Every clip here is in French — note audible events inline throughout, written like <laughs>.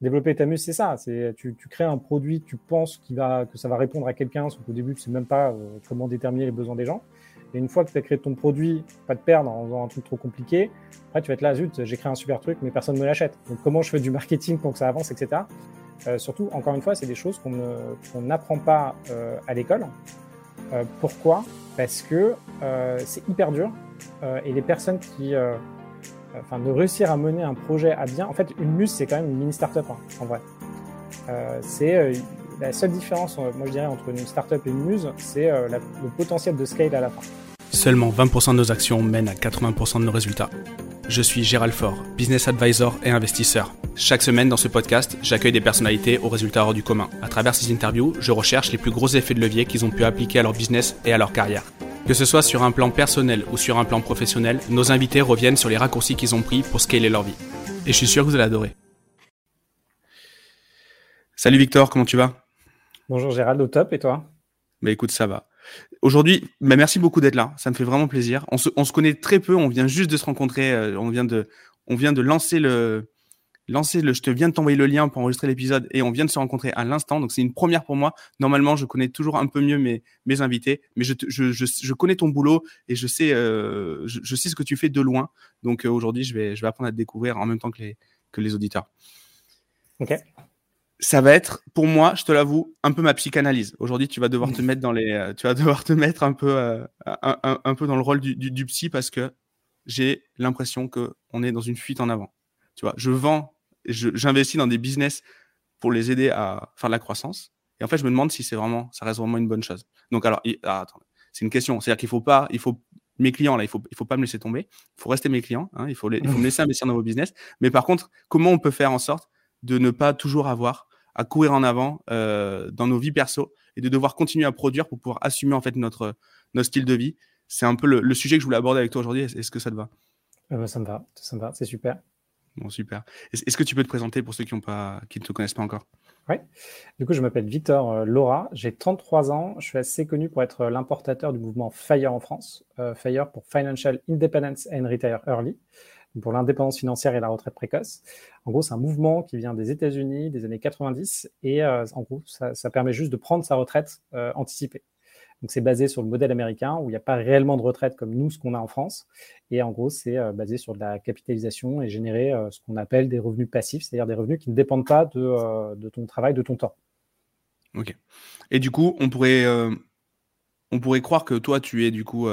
Développer ta muse, c'est ça. C'est tu, tu, crées un produit, tu penses qu'il va, que ça va répondre à quelqu'un, sauf qu'au début, tu sais même pas euh, comment déterminer les besoins des gens. Et une fois que tu as créé ton produit, pas te perdre en faisant un truc trop compliqué, après tu vas être là, zut, j'ai créé un super truc, mais personne ne me l'achète. Donc comment je fais du marketing pour que ça avance, etc. Euh, surtout, encore une fois, c'est des choses qu'on n'apprend pas euh, à l'école. Euh, pourquoi? Parce que euh, c'est hyper dur et les personnes qui enfin, de réussir à mener un projet à bien. En fait, une muse, c'est quand même une mini startup, hein, en vrai. Euh, c'est euh, la seule différence, euh, moi je dirais, entre une startup et une muse, c'est le potentiel de scale à la fin. Seulement 20% de nos actions mènent à 80% de nos résultats. Je suis Gérald Faure, business advisor et investisseur. Chaque semaine dans ce podcast, j'accueille des personnalités aux résultats hors du commun. À travers ces interviews, je recherche les plus gros effets de levier qu'ils ont pu appliquer à leur business et à leur carrière. Que ce soit sur un plan personnel ou sur un plan professionnel, nos invités reviennent sur les raccourcis qu'ils ont pris pour scaler leur vie. Et je suis sûr que vous allez adorer. Salut Victor, comment tu vas? Bonjour Gérald, au top, et toi? Bah écoute, ça va. Aujourd'hui, bah merci beaucoup d'être là, ça me fait vraiment plaisir. On se, on se, connaît très peu, on vient juste de se rencontrer, euh, on, vient de, on vient de lancer le, lancer le, je te viens de t'envoyer le lien pour enregistrer l'épisode et on vient de se rencontrer à l'instant. Donc c'est une première pour moi. Normalement, je connais toujours un peu mieux mes, mes invités, mais je, je, je, je connais ton boulot et je sais, euh, je, je, sais ce que tu fais de loin. Donc euh, aujourd'hui, je vais, je vais apprendre à te découvrir en même temps que les, que les auditeurs. Ok. Ça va être, pour moi, je te l'avoue, un peu ma psychanalyse. Aujourd'hui, tu vas devoir te mettre dans les, euh, tu vas devoir te mettre un peu, euh, un, un, un, peu dans le rôle du, du, du psy parce que j'ai l'impression que on est dans une fuite en avant. Tu vois, je vends j'investis dans des business pour les aider à faire de la croissance. Et en fait, je me demande si c'est vraiment, ça reste vraiment une bonne chose. Donc, alors, ah, c'est une question. C'est-à-dire qu'il faut pas, il faut, mes clients, là, il faut, il faut pas me laisser tomber. Il faut rester mes clients. Hein, il, faut les, faut me laisser investir dans vos business. Mais par contre, comment on peut faire en sorte de ne pas toujours avoir à courir en avant euh, dans nos vies perso et de devoir continuer à produire pour pouvoir assumer en fait notre, notre style de vie? C'est un peu le, sujet que je voulais aborder avec toi aujourd'hui. Est-ce que ça te va? Euh, Ça me va, ça me va, c'est super. Bon, super. Est-ce que tu peux te présenter pour ceux qui, ne te connaissent pas encore? Oui. Du coup, je m'appelle Victor euh, Laura. J'ai 33 ans. Je suis assez connu pour être l'importateur du mouvement FIRE en France. Euh, FIRE pour Financial Independence and Retire Early, pour l'indépendance financière et la retraite précoce. En gros, c'est un mouvement qui vient des États-Unis des années 90 et euh, en gros, ça, permet juste de prendre sa retraite anticipée. Donc c'est basé sur le modèle américain où il n'y a pas réellement de retraite comme nous, ce qu'on a en France. Et en gros, c'est euh, basé sur de la capitalisation et générer euh, ce qu'on appelle des revenus passifs, c'est-à-dire des revenus qui ne dépendent pas de, euh, de, ton travail, de ton temps. Ok. Et du coup, on pourrait, on pourrait croire que toi, tu es du coup,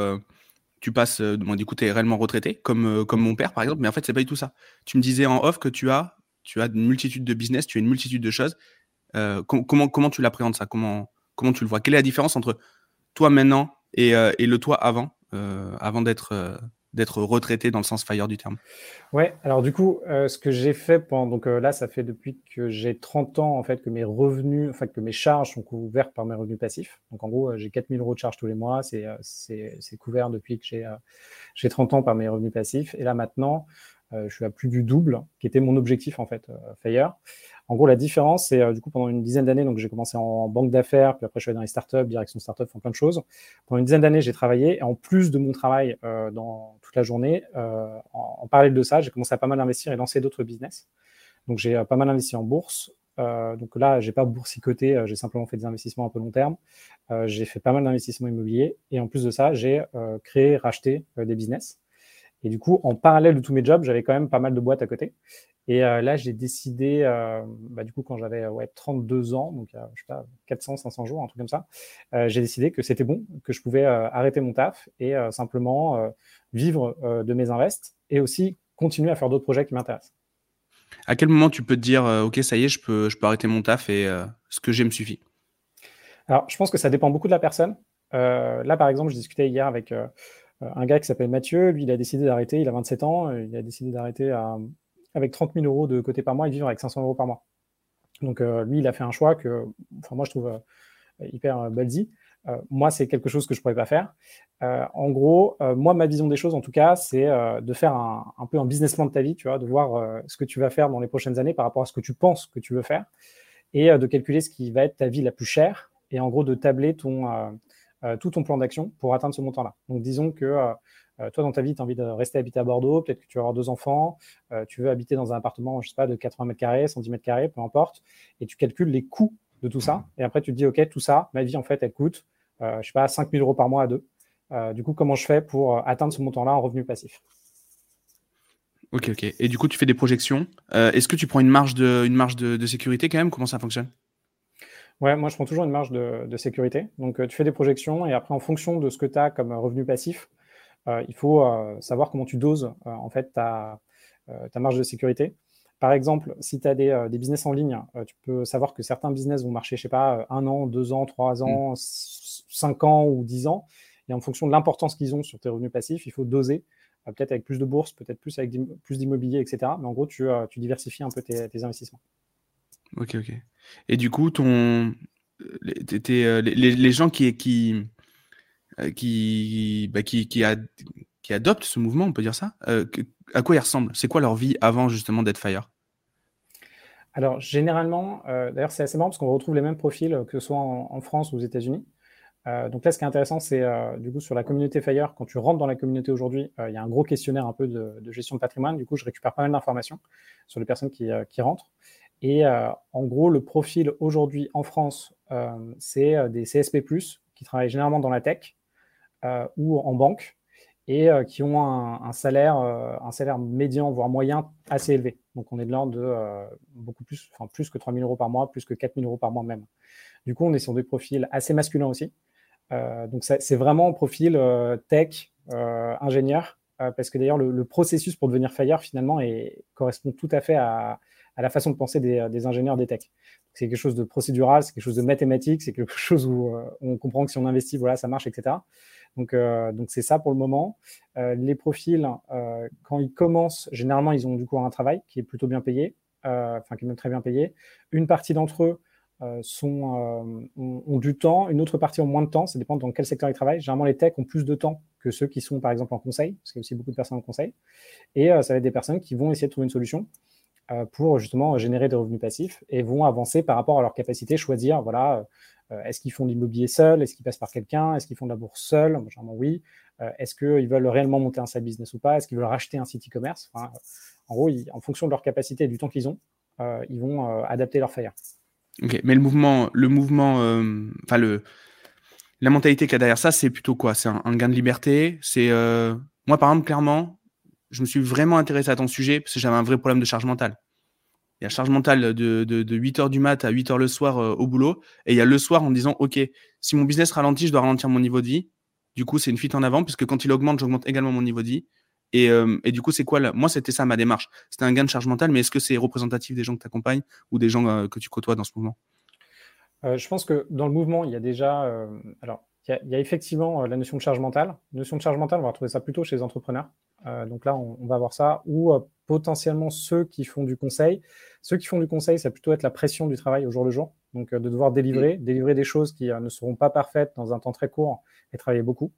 tu passes, bon, du coup, tu es réellement retraité, comme, comme mon père par exemple, mais en fait, c'est pas du tout ça. Tu me disais en off que tu as, tu as une multitude de business, tu as une multitude de choses. Com comment, comment tu l'appréhendes ça? Comment, comment tu le vois? Quelle est la différence entre toi maintenant et, euh, et le toi avant, euh, avant d'être euh, d'être retraité dans le sens fire du terme Ouais, alors du coup, ce que j'ai fait pendant, donc là, ça fait depuis que j'ai 30 ans, en fait, que mes revenus, enfin, que mes charges sont couvertes par mes revenus passifs. Donc en gros, j'ai 4000 euros de charges tous les mois, c'est c'est couvert depuis que j'ai j'ai 30 ans par mes revenus passifs. Et là, maintenant, je suis à plus du double, qui était mon objectif, en fait, Fire. En gros, la différence, c'est euh, du coup pendant une dizaine d'années, donc j'ai commencé en banque d'affaires, puis après je suis allé dans les startups, direction startup, font plein de choses. Pendant une dizaine d'années, j'ai travaillé, et en plus de mon travail euh, dans toute la journée, euh, en, en, parallèle de ça, j'ai commencé à pas mal investir et lancer d'autres business. Donc j'ai pas mal investi en bourse. Euh, donc là, j'ai pas boursicoté, j'ai simplement fait des investissements un peu long terme. j'ai fait pas mal d'investissements immobiliers, et en plus de ça, j'ai créé, racheté des business. Et du coup, en parallèle de tous mes jobs, j'avais quand même pas mal de boîtes à côté. Et euh, là, j'ai décidé, euh, bah, du coup, quand j'avais ouais, 32 ans, donc euh, je sais pas, 400, 500 jours, un truc comme ça, euh, j'ai décidé que c'était bon, que je pouvais euh, arrêter mon taf et euh, simplement vivre de mes invests et aussi continuer à faire d'autres projets qui m'intéressent. À quel moment tu peux te dire, OK, ça y est, je peux, je peux arrêter mon taf et ce que j'ai me suffit? Alors, je pense que ça dépend beaucoup de la personne. là, par exemple, je discutais hier avec un gars qui s'appelle Mathieu. Lui, il a décidé d'arrêter, il a 27 ans, il a décidé d'arrêter à avec 30 000 euros de côté par mois et vivre avec 500 euros par mois. Donc euh, lui, il a fait un choix que, moi je trouve euh, hyper euh. Euh, moi, c'est quelque chose que je pourrais pas faire. En gros, moi, ma vision des choses, en tout cas, c'est de faire un, un, peu un business plan de ta vie, tu vois, de voir ce que tu vas faire dans les prochaines années par rapport à ce que tu penses que tu veux faire, et de calculer ce qui va être ta vie la plus chère, et en gros de tabler ton tout ton plan d'action pour atteindre ce montant-là. Donc, disons que toi, dans ta vie, tu as envie de rester habité à Bordeaux, peut-être que tu vas avoir deux enfants, tu veux habiter dans un appartement, je sais pas, de 80 mètres carrés, 110 mètres carrés, peu importe, et tu calcules les coûts de tout ça. Et après, tu te dis, OK, tout ça, ma vie, en fait, elle coûte, je sais pas, 5 000 euros par mois à deux. du coup, comment je fais pour atteindre ce montant-là en revenu passif? Ok, ok. Et du coup, tu fais des projections. Euh, est-ce que tu prends une marge de, sécurité quand même? Comment ça fonctionne? Ouais, moi je prends toujours une marge de, sécurité. Donc euh, tu fais des projections et après en fonction de ce que tu as comme revenu passif, euh, il faut savoir comment tu doses en fait ta, ta, marge de sécurité. Par exemple, si tu as des, des, business en ligne, tu peux savoir que certains business vont marcher, je sais pas, un an, deux ans, trois ans, mm. cinq ans ou dix ans. Et en fonction de l'importance qu'ils ont sur tes revenus passifs, il faut doser euh, peut-être avec plus de bourses, peut-être plus avec plus d'immobilier, etc. Mais en gros, tu, euh, tu diversifies un peu tes, investissements. Ok, ok. Et du coup, ton, les, euh, les, gens qui, qui, qui, bah, qui, qui, qui, adoptent ce mouvement, on peut dire ça, à quoi ils ressemblent? C'est quoi leur vie avant justement d'être Fire? Alors, généralement, d'ailleurs, c'est assez marrant parce qu'on retrouve les mêmes profils que ce soit en France ou aux États-Unis. Euh, donc là, ce qui est intéressant, c'est euh, du coup sur la communauté Fire, quand tu rentres dans la communauté aujourd'hui, euh, il y a un gros questionnaire un peu de, gestion de patrimoine. Du coup, je récupère pas mal d'informations sur les personnes qui, rentrent. Et en gros, le profil aujourd'hui en France, c'est des CSP+, qui travaillent généralement dans la tech ou en banque et qui ont un, salaire, un salaire médian, voire moyen, assez élevé. Donc on est de l'ordre de beaucoup plus, enfin plus que 3 000 euros par mois, plus que 4 000 euros par mois même. Du coup, on est sur des profils assez masculins aussi. Euh, donc c'est vraiment profil euh, tech, euh, ingénieur, parce que d'ailleurs le, processus pour devenir Fire finalement correspond tout à fait à, la façon de penser des, ingénieurs des tech. C'est quelque chose de procédural, c'est quelque chose de mathématique, c'est quelque <laughs> chose où on comprend que si on investit, voilà, ça marche, etc. Donc, donc c'est ça pour le moment. les profils, quand ils commencent, généralement, ils ont du coup un travail qui est plutôt bien payé, enfin qui est même très bien payé. Une partie d'entre eux euh, sont, euh, ont, du temps, une autre partie ont moins de temps, ça dépend dans quel secteur ils travaillent. Généralement, les techs ont plus de temps que ceux qui sont, par exemple, en conseil, parce qu'il y a aussi beaucoup de personnes en conseil. Et euh, ça va être des personnes qui vont essayer de trouver une solution pour justement générer des revenus passifs et vont avancer par rapport à leur capacité, choisir, voilà, est-ce qu'ils font de l'immobilier seul, est-ce qu'ils passent par quelqu'un, est-ce qu'ils font de la bourse seul, généralement oui, est-ce qu'ils veulent réellement monter un side business ou pas, est-ce qu'ils veulent racheter un site e-commerce? en gros, en fonction de leur capacité et du temps qu'ils ont, ils vont adapter leur fire. Ok, mais le mouvement, le mouvement, euh, enfin le, la mentalité qu'il y a derrière ça, c'est plutôt quoi? C'est un, gain de liberté? C'est euh, moi, par exemple, clairement, je me suis vraiment intéressé à ton sujet parce que j'avais un vrai problème de charge mentale. Il y a charge mentale de, de, 8 heures du mat à 8 heures le soir euh, au boulot, et il y a le soir en disant, ok, si mon business ralentit, je dois ralentir mon niveau de vie. Du coup, c'est une fuite en avant puisque quand il augmente, j'augmente également mon niveau de vie. Euh, et, du coup, c'est quoi Moi, c'était ça ma démarche. C'était un gain de charge mentale, mais est-ce que c'est représentatif des gens que tu accompagnes ou des gens euh, que tu côtoies dans ce mouvement? Euh, Je pense que dans le mouvement, il y a déjà. alors, il y, a, effectivement la notion de charge mentale. La notion de charge mentale, on va retrouver ça plutôt chez les entrepreneurs. donc là, on, va voir ça. Ou potentiellement ceux qui font du conseil. Ceux qui font du conseil, ça va plutôt être la pression du travail au jour le jour. Donc, de devoir délivrer, mmh. délivrer des choses qui ne seront pas parfaites dans un temps très court et travailler beaucoup.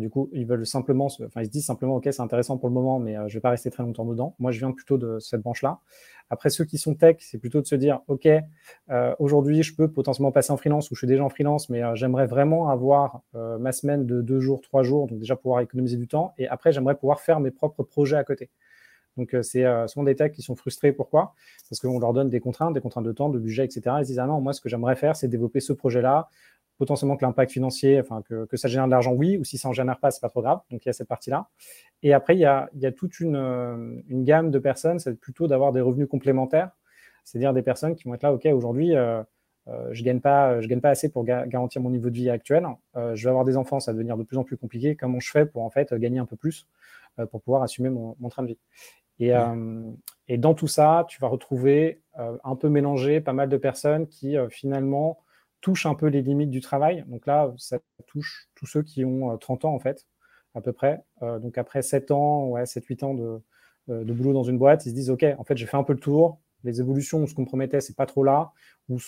Du coup, ils veulent simplement, enfin, ils se disent simplement, OK, c'est intéressant pour le moment, mais euh, je vais pas rester très longtemps dedans. Moi, je viens plutôt de cette branche-là. Après, ceux qui sont tech, c'est plutôt de se dire, OK, euh, aujourd'hui, je peux potentiellement passer en freelance ou je suis déjà en freelance, mais euh, j'aimerais vraiment avoir ma semaine de deux jours, trois jours, donc déjà pouvoir économiser du temps. Et après, j'aimerais pouvoir faire mes propres projets à côté. Donc, c'est souvent des techs qui sont frustrés. Pourquoi? Parce qu'on leur donne des contraintes, des contraintes de temps, de budget, etc. Ils disent, ah non, moi, ce que j'aimerais faire, c'est développer ce projet-là potentiellement que l'impact financier, enfin que, ça génère de l'argent, oui, ou si ça en génère pas, c'est pas trop grave. Donc il y a cette partie-là. Et après, il y a, toute une, gamme de personnes, c'est plutôt d'avoir des revenus complémentaires, c'est-à-dire des personnes qui vont être là, ok, aujourd'hui, euh, euh, je gagne pas, je gagne pas assez pour garantir mon niveau de vie actuel. Euh, je vais avoir des enfants, ça va devenir de plus en plus compliqué. Comment je fais pour en fait gagner un peu plus pour pouvoir assumer mon, train de vie? Et, et, dans tout ça, tu vas retrouver un peu mélangé pas mal de personnes qui finalement touche un peu les limites du travail. Donc là, ça touche tous ceux qui ont 30 euh, ans, en fait, à peu près. Euh, donc après 7 ans, ouais, 7-8 ans de, euh, de, boulot dans une boîte, ils se disent, OK, en fait, j'ai fait un peu le tour. Les évolutions où ce qu'on promettait, c'est pas trop là, où,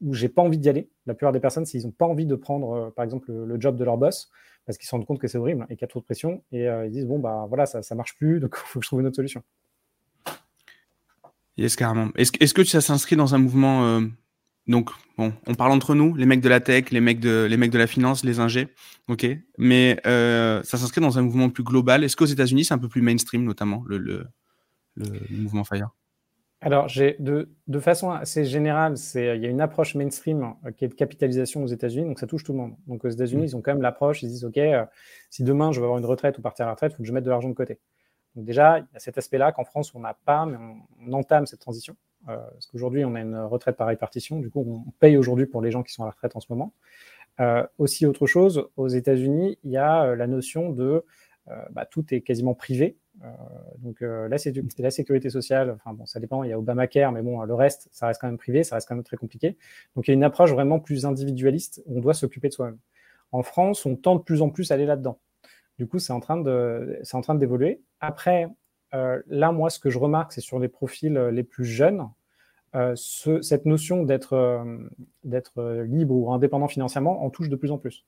où j'ai pas envie d'y aller. La plupart des personnes, s'ils n'ont pas envie de prendre, par exemple, le, job de leur boss, parce qu'ils se rendent compte que c'est horrible et qu'il y a trop de pression, et ils disent, bon, bah voilà, ça, ça marche plus, donc il <laughs> faut que je trouve une autre solution. Yes, carrément. Est-ce est que ça s'inscrit dans un mouvement donc, bon, on parle entre nous, les mecs de la tech, les mecs de, les mecs de la finance, les ingés, ok. Mais euh, ça s'inscrit dans un mouvement plus global. Est-ce qu'aux États-Unis, c'est un peu plus mainstream, notamment, le, le, mouvement Fire? Alors, de, de, façon assez générale, il y a une approche mainstream euh, qui est de capitalisation aux États-Unis, donc ça touche tout le monde. Donc, aux États-Unis, mmh. ils ont quand même l'approche, ils disent OK, euh, si demain je veux avoir une retraite ou partir à la retraite, il faut que je mette de l'argent de côté. Donc, déjà, il y a cet aspect-là qu'en France, on n'a pas, mais on, entame cette transition. Euh, parce qu'aujourd'hui, on a une retraite par répartition. Du coup, on paye aujourd'hui pour les gens qui sont à la retraite en ce moment. Euh, aussi, autre chose, aux États-Unis, il y a euh, la notion de bah, tout est quasiment privé. donc, la, la, sécurité sociale, enfin bon, ça dépend, il y a Obamacare, mais bon, le reste, ça reste quand même privé, ça reste quand même très compliqué. Donc, il y a une approche vraiment plus individualiste, on doit s'occuper de soi-même. En France, on tend de plus en plus à aller là-dedans. Du coup, c'est en train d'évoluer. Après, là, moi, ce que je remarque, c'est sur les profils les plus jeunes, euh, cette notion d'être libre ou indépendant financièrement en touche de plus en plus.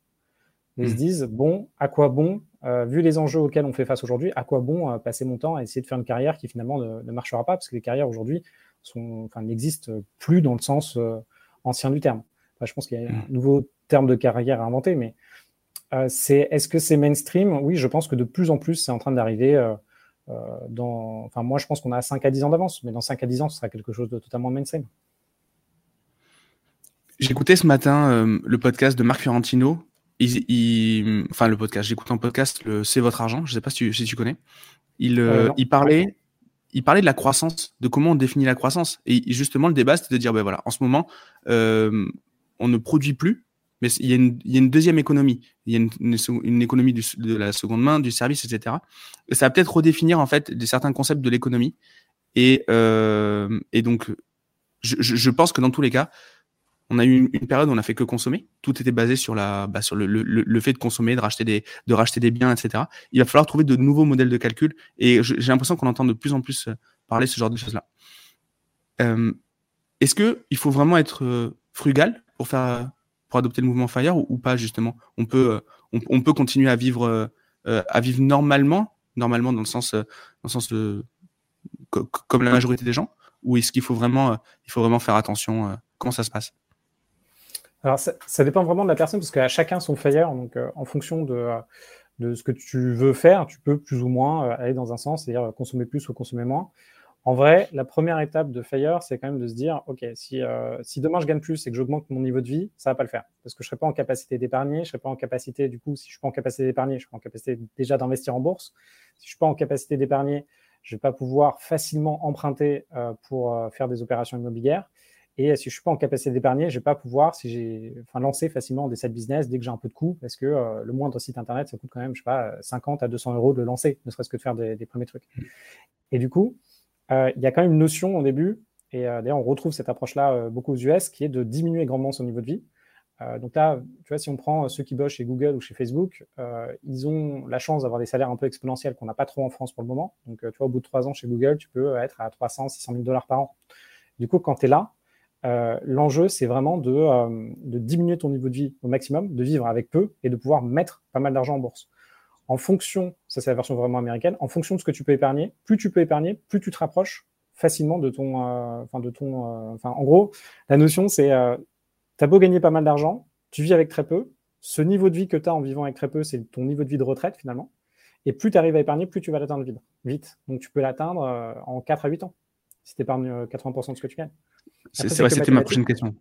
Ils se mmh. disent, bon, à quoi bon, vu les enjeux auxquels on fait face aujourd'hui, à quoi bon passer mon temps à essayer de faire une carrière qui finalement ne, marchera pas, parce que les carrières aujourd'hui n'existent plus dans le sens ancien du terme. je pense qu'il y a un mmh. nouveau terme de carrière à inventer, mais c'est est-ce que c'est mainstream? Oui, je pense que de plus en plus, c'est en train d'arriver euh, dans, enfin, moi, je pense qu'on a 5 à 10 ans d'avance, mais dans 5 à 10 ans, ce sera quelque chose de totalement mainstream. J'écoutais ce matin euh, le podcast de Marc Fiorentino. Il, enfin, le podcast, j'écoute un podcast, le C'est votre argent, je ne sais pas si tu, si tu connais. Il, euh, il, parlait, il parlait de la croissance, de comment on définit la croissance. Et justement, le débat, c'était de dire, ben voilà, en ce moment, on ne produit plus, mais il y, a une, deuxième économie. Il y a une, économie de la seconde main, du service, etc. Et ça va peut-être redéfinir en fait des, certains concepts de l'économie. Et, euh, donc, je, pense que dans tous les cas, on a eu une, période où on n'a fait que consommer. Tout était basé sur, la, bah, sur le, fait de consommer, de racheter, des, de racheter des biens, etc. Il va falloir trouver de nouveaux modèles de calcul. Et j'ai l'impression qu'on entend de plus en plus parler de ce genre de choses-là. Euh, est-ce qu'il faut vraiment être frugal pour faire pour adopter le mouvement Fire ou, pas justement? On peut, euh, on, peut continuer à vivre, euh, euh, à vivre normalement, normalement dans le sens, dans le sens de, comme la majorité des gens, ou est-ce qu'il faut vraiment, il faut vraiment faire attention Comment ça se passe? Alors ça, dépend vraiment de la personne parce qu'à chacun son Fire, donc en fonction de de ce que tu veux faire, tu peux plus ou moins aller dans un sens, c'est-à-dire consommer plus ou consommer moins. En vrai, la première étape de Fire, c'est quand même de se dire, OK, si, euh, si demain je gagne plus et que j'augmente mon niveau de vie, ça va pas le faire. Parce que je serai pas en capacité d'épargner, je serai pas en capacité, du coup, si je suis pas en capacité d'épargner, je serai en capacité déjà d'investir en bourse. Si je suis pas en capacité d'épargner, je vais pas pouvoir facilement emprunter euh, pour euh, faire des opérations immobilières. Et si je suis pas en capacité d'épargner, je vais pas pouvoir, si enfin, lancer facilement des side business dès que j'ai un peu de coûts, parce que le moindre site internet, ça coûte quand même, je sais pas, 50 à 200 euros de lancer, ne serait-ce que de faire des, premiers trucs. Et du coup, il y a quand même une notion au début, et euh, d'ailleurs on retrouve cette approche-là euh, beaucoup aux US, qui est de diminuer grandement son niveau de vie. donc là, tu vois, si on prend ceux qui bossent chez Google ou chez Facebook, ils ont la chance d'avoir des salaires un peu exponentiels qu'on n'a pas trop en France pour le moment. Donc, tu vois, au bout de trois ans chez Google, tu peux être à 300, 600 000 dollars par an. Du coup, quand tu es là, l'enjeu, c'est vraiment de, diminuer ton niveau de vie au maximum, de vivre avec peu et de pouvoir mettre pas mal d'argent en bourse en fonction, ça c'est la version vraiment américaine, en fonction de ce que tu peux épargner, plus tu peux épargner, plus tu te rapproches facilement de ton, euh, enfin de ton, euh, enfin en gros, la notion c'est, euh, tu as beau gagner pas mal d'argent, tu vis avec très peu, ce niveau de vie que tu as en vivant avec très peu, c'est ton niveau de vie de retraite finalement, et plus tu arrives à épargner, plus tu vas l'atteindre vite, vite. Donc tu peux l'atteindre en 4 à 8 ans, si tu épargnes 80% de ce que tu gagnes. C'est vrai, c'était ma prochaine question.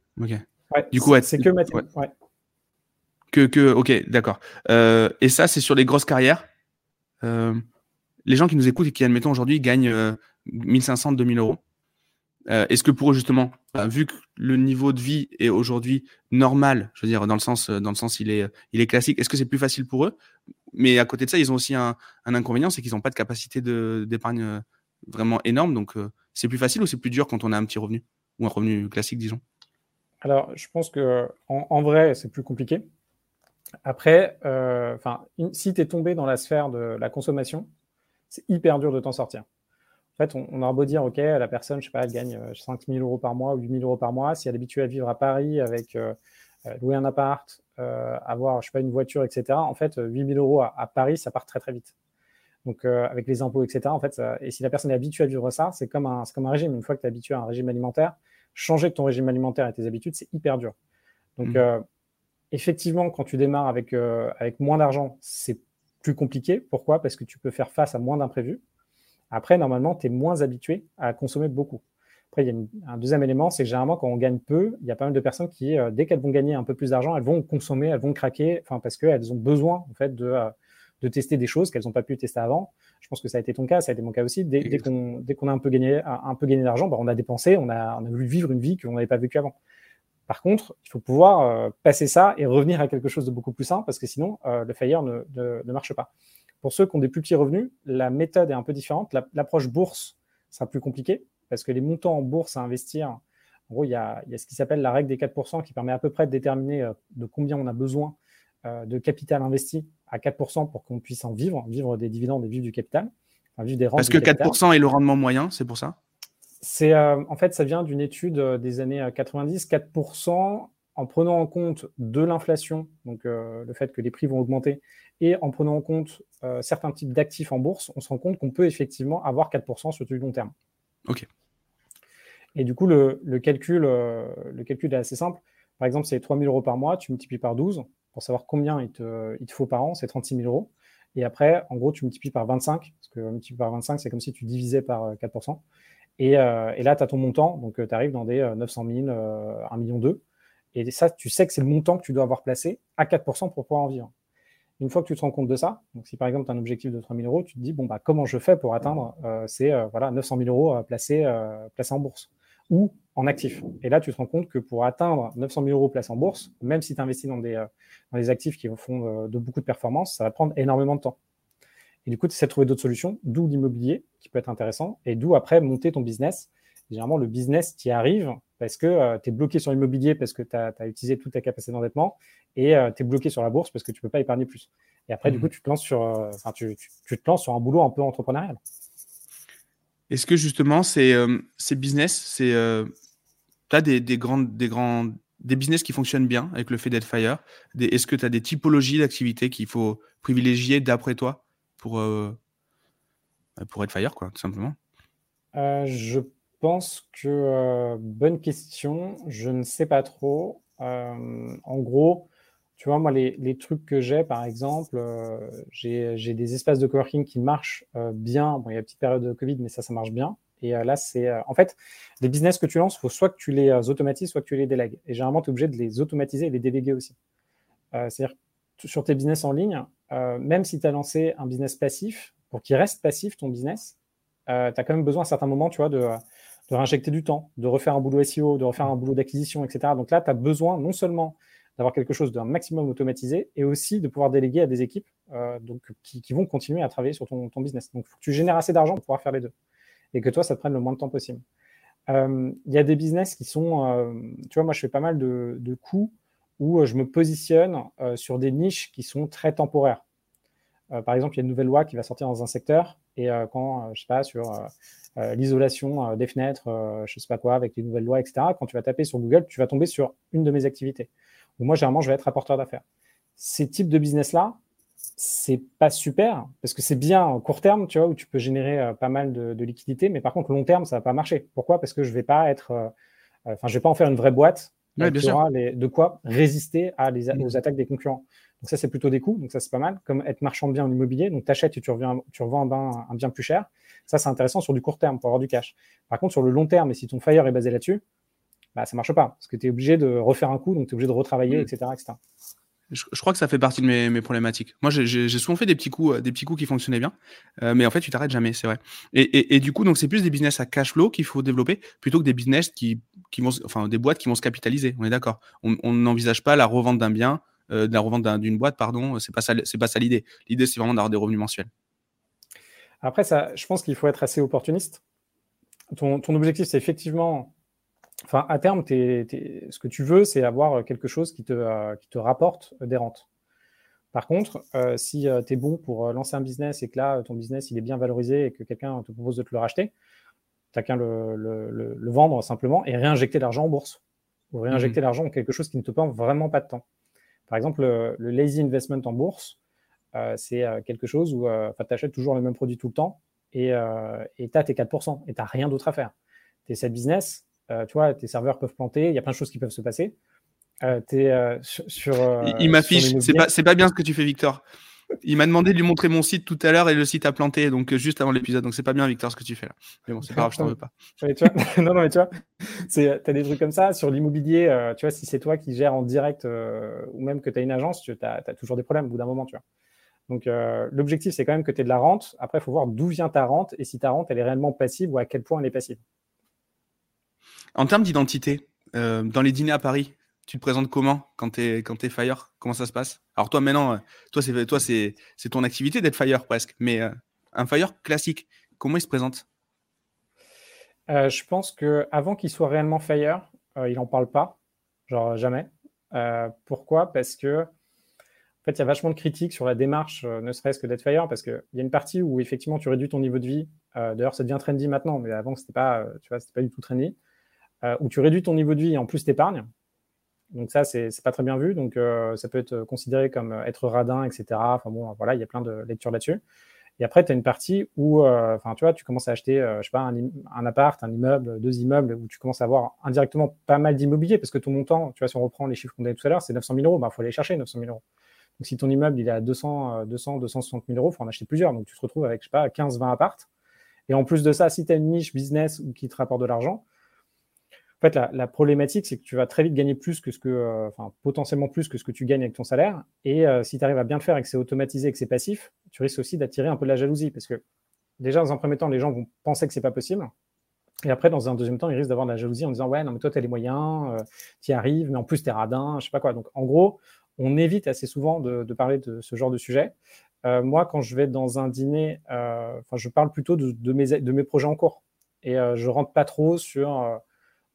du coup, c'est que mathématique. Ouais. Que, que ok, d'accord. Euh, et ça, c'est sur les grosses carrières. Euh, les gens qui nous écoutent et qui, admettons, aujourd'hui, gagnent 1500, euh, 2000 euros. Est-ce que pour eux, justement, vu que le niveau de vie est aujourd'hui normal, je veux dire, dans le sens, dans le sens il, est, il est classique, est-ce que c'est plus facile pour eux? Mais à côté de ça, ils ont aussi un, un inconvénient, c'est qu'ils n'ont pas de capacité d'épargne vraiment énorme. Donc, c'est plus facile ou c'est plus dur quand on a un petit revenu ou un revenu classique, disons? Alors, je pense que en vrai, c'est plus compliqué après, euh, si tu es tombé dans la sphère de la consommation, c'est hyper dur de t'en sortir. En fait, on, on aura beau dire, OK, la personne, je sais pas, elle gagne 5 euh, 000 euros par mois ou 8 000 euros par mois. Si elle est habituée à vivre à Paris avec euh, louer un appart, avoir, je sais pas, une voiture, etc. En fait, 8 000 euros à, Paris, ça part très, très vite. Donc, avec les impôts, etc. En fait, et si la personne est habituée à vivre ça, c'est comme un, comme un régime. Une fois que tu es habitué à un régime alimentaire, changer ton régime alimentaire et tes habitudes, c'est hyper dur. Donc, mmh. Effectivement, quand tu démarres avec, avec moins d'argent, c'est plus compliqué. Pourquoi? Parce que tu peux faire face à moins d'imprévus. Après, normalement, tu es moins habitué à consommer beaucoup. Après, il y a un deuxième élément, c'est que généralement, quand on gagne peu, il y a pas mal de personnes qui, dès qu'elles vont gagner un peu plus d'argent, elles vont consommer, elles vont craquer, enfin, parce qu'elles ont besoin, en fait, de, de tester des choses qu'elles n'ont pas pu tester avant. Je pense que ça a été ton cas, ça a été mon cas aussi. Dès, dès qu'on a un peu gagné, un peu gagné d'argent, bah, on a dépensé, on a, on a voulu vivre une vie qu'on n'avait pas vécue avant. Par contre, il faut pouvoir euh, passer ça et revenir à quelque chose de beaucoup plus simple parce que sinon, euh, le FIRE ne, ne, marche pas. Pour ceux qui ont des plus petits revenus, la méthode est un peu différente. L'approche bourse sera plus compliquée parce que les montants en bourse à investir, en gros, il y a, il y a ce qui s'appelle la règle des 4% qui permet à peu près de déterminer euh, de combien on a besoin de capital investi à 4% pour qu'on puisse en vivre, vivre des dividendes et vivre du capital. vivre des Parce que 4% est le rendement moyen, c'est pour ça? C'est euh, En fait, ça vient d'une étude euh, des années 90. Euh, 4% en prenant en compte de l'inflation, donc le fait que les prix vont augmenter, et en prenant en compte certains types d'actifs en bourse, on se rend compte qu'on peut effectivement avoir 4% sur du long terme. OK. Et du coup, le, le calcul, le calcul est assez simple. Par exemple, c'est 3 000 euros par mois, tu multiplies par 12, pour savoir combien il te, il te faut par an, c'est 36 000 euros. Et après, en gros, tu multiplies par 25, parce que multiplier par 25, c'est comme si tu divisais par 4%. Euh, et, euh, là, tu as ton montant, donc euh, tu arrives dans des 900 000, 1 million 2. Et ça, tu sais que c'est le montant que tu dois avoir placé à 4% pour pouvoir en vivre. Une fois que tu te rends compte de ça, donc si par exemple tu as un objectif de 3 000 euros, tu te dis, bon, bah, comment je fais pour atteindre ces voilà, 900 000 euros placés, placés en bourse ou en actifs. Et là, tu te rends compte que pour atteindre 900 000 euros placés en bourse, même si tu investis dans des, euh, dans des actifs qui font euh, de, beaucoup de performance, ça va prendre énormément de temps. Et du coup, tu essaies de trouver d'autres solutions, d'où l'immobilier, qui peut être intéressant, et d'où après monter ton business. généralement, le business t'y arrive parce que euh, tu es bloqué sur l'immobilier parce que tu as, utilisé toute ta capacité d'endettement, et tu es bloqué sur la bourse parce que tu ne peux pas épargner plus. Et après, du mmh. coup, tu te lances sur, tu, tu, te lances sur un boulot un peu entrepreneurial. Est-ce que justement, ces, ces business, c'est tu as des, des, grandes, des, grands, des business qui fonctionnent bien avec le fait d'être Fire? Est-ce que tu as des typologies d'activités qu'il faut privilégier d'après toi? Pour, euh, pour être Fire, quoi, tout simplement euh, Je pense que, euh, bonne question, je ne sais pas trop. en gros, tu vois, moi, les, trucs que j'ai, par exemple, j'ai des espaces de coworking qui marchent bien. Bon, il y a une petite période de Covid, mais ça, ça marche bien. Et là, c'est en fait les business que tu lances, il faut soit que tu les automatises, soit que tu les délègues. Et généralement, tu es obligé de les automatiser et les déléguer aussi. C'est-à-dire sur tes business en ligne, même si tu as lancé un business passif, pour qu'il reste passif ton business, tu as quand même besoin à certains moments, tu vois, de, de réinjecter du temps, de refaire un boulot SEO, de refaire un boulot d'acquisition, etc. Donc là, tu as besoin non seulement d'avoir quelque chose d'un maximum automatisé et aussi de pouvoir déléguer à des équipes donc, qui, vont continuer à travailler sur ton, ton business. Donc, il faut que tu génères assez d'argent pour pouvoir faire les deux et que toi, ça te prenne le moins de temps possible. Euh, il y a des business qui sont, euh, tu vois, moi, je fais pas mal de, de où euh, je me positionne sur des niches qui sont très temporaires. par exemple, il y a une nouvelle loi qui va sortir dans un secteur et quand, je sais pas, sur l'isolation des fenêtres, je sais pas quoi, avec les nouvelles lois, etc., quand tu vas taper sur Google, tu vas tomber sur une de mes activités. Où moi, généralement, je vais être rapporteur d'affaires. Ces types de business-là, c'est pas super parce que c'est bien en court terme, tu vois, où tu peux générer euh, pas mal de, liquidités, mais par contre, long terme, ça va pas marcher. Pourquoi? Parce que je vais pas être, euh, euh, enfin, je vais pas en faire une vraie boîte de quoi résister à les, mmh. aux attaques des concurrents. Donc ça, c'est plutôt des coûts, donc ça, c'est pas mal. Comme être marchand de biens en immobilier, donc tu achètes et tu, reviens, tu revends un bien, un bien plus cher. Ça, c'est intéressant sur du court terme pour avoir du cash. Par contre, sur le long terme, et si ton fire est basé là-dessus, bah, ça marche pas parce que tu es obligé de refaire un coup, donc tu es obligé de retravailler, etc., mmh. etc. Je, crois que ça fait partie de mes, problématiques. Moi, j'ai souvent fait des petits coups, euh, des petits coups qui fonctionnaient bien, euh, mais en fait, tu t'arrêtes jamais, c'est vrai. Et, du coup, donc c'est plus des business à cash flow qu'il faut développer plutôt que des business qui, qui vont, enfin, des boîtes qui vont se capitaliser. On est d'accord. On n'envisage pas la revente d'un bien, euh, la revente d'une boîte, pardon. C'est pas ça, c'est pas ça l'idée. L'idée, c'est vraiment d'avoir des revenus mensuels. Après, ça, je pense qu'il faut être assez opportuniste. Ton, ton objectif, c'est effectivement Enfin, à terme, ce que tu veux, c'est avoir quelque chose qui te, euh, qui te rapporte des rentes. Par contre, euh, si euh, tu es bon pour lancer un business et que là, ton business il est bien valorisé et que quelqu'un te propose de te le racheter, qu'à le, le, vendre simplement et réinjecter l'argent en bourse ou réinjecter mmh l'argent en quelque chose qui ne te prend vraiment pas de temps. Par exemple, le, lazy investment en bourse, c'est quelque chose où tu achètes toujours le même produit tout le temps et tu as tes 4% et tu n'as rien d'autre à faire. Tu es cette business, tu vois, tes serveurs peuvent planter, il y a plein de choses qui peuvent se passer. es, sur, il m'affiche, c'est pas, pas bien ce que tu fais, Victor. Il m'a demandé de lui montrer mon site tout à l'heure et le site a planté, donc euh, juste avant l'épisode. Donc c'est pas bien, Victor, ce que tu fais là. Mais bon, c'est pas grave, je t'en veux pas. <laughs> <laughs> non, non, mais tu vois, tu as des trucs comme ça. Sur l'immobilier, euh, tu vois, si c'est toi qui gères en direct euh, ou même que tu as une agence, tu as, toujours des problèmes au bout d'un moment, tu vois. Donc l'objectif, c'est quand même que tu aies de la rente. Après, il faut voir d'où vient ta rente et si ta rente, elle est réellement passive ou à quel point elle est passive. En termes d'identité, dans les dîners à Paris, tu te présentes comment quand tu es, quand Fire? Comment ça se passe? Alors toi maintenant, euh, toi c'est toi c'est ton activité d'être Fire presque, mais euh, un Fire classique, comment il se présente? Euh, Je pense que avant qu'il soit réellement Fire, il n'en parle pas, genre jamais. pourquoi? Parce que en fait, il y a vachement de critiques sur la démarche, ne serait-ce que d'être Fire, parce qu'il y a une partie où effectivement tu réduis ton niveau de vie. D'ailleurs, ça devient trendy maintenant, mais avant c'était pas, tu vois, pas du tout trendy. où tu réduis ton niveau de vie et en plus t'épargnes. Donc ça, c'est pas très bien vu. Donc euh, ça peut être considéré comme euh, être radin, etc. Enfin bon, voilà, il y a plein de lectures là-dessus. Et après, tu as une partie où, euh, enfin, tu vois, tu commences à acheter, je sais pas, un, appart, un immeuble, deux immeubles, où tu commences à avoir indirectement pas mal d'immobilier, parce que ton montant, tu vois, si on reprend les chiffres qu'on a tout à l'heure, c'est 900 000 euros, il bah, faut aller chercher 900 000 euros. Donc si ton immeuble, il est à 200, 200, 260 000 euros, il faut en acheter plusieurs. Donc tu te retrouves avec, je sais pas, 15, 20 appartes. Et en plus de ça, si tu as une niche business qui te rapporte de l'argent, en fait, la, problématique, c'est que tu vas très vite gagner plus que ce que, euh, enfin, potentiellement plus que ce que tu gagnes avec ton salaire. Et euh, si tu arrives à bien le faire et que c'est automatisé et que c'est passif, tu risques aussi d'attirer un peu de la jalousie parce que déjà, dans un premier temps, les gens vont penser que c'est pas possible. Et après, dans un deuxième temps, ils risquent d'avoir de la jalousie en disant Ouais, non, mais toi, tu as les moyens, euh, tu y arrives, mais en plus, tu es radin, je sais pas quoi. Donc, en gros, on évite assez souvent de, parler de ce genre de sujet. moi, quand je vais dans un dîner, enfin, je parle plutôt de, mes, de mes projets en cours. Et je rentre pas trop sur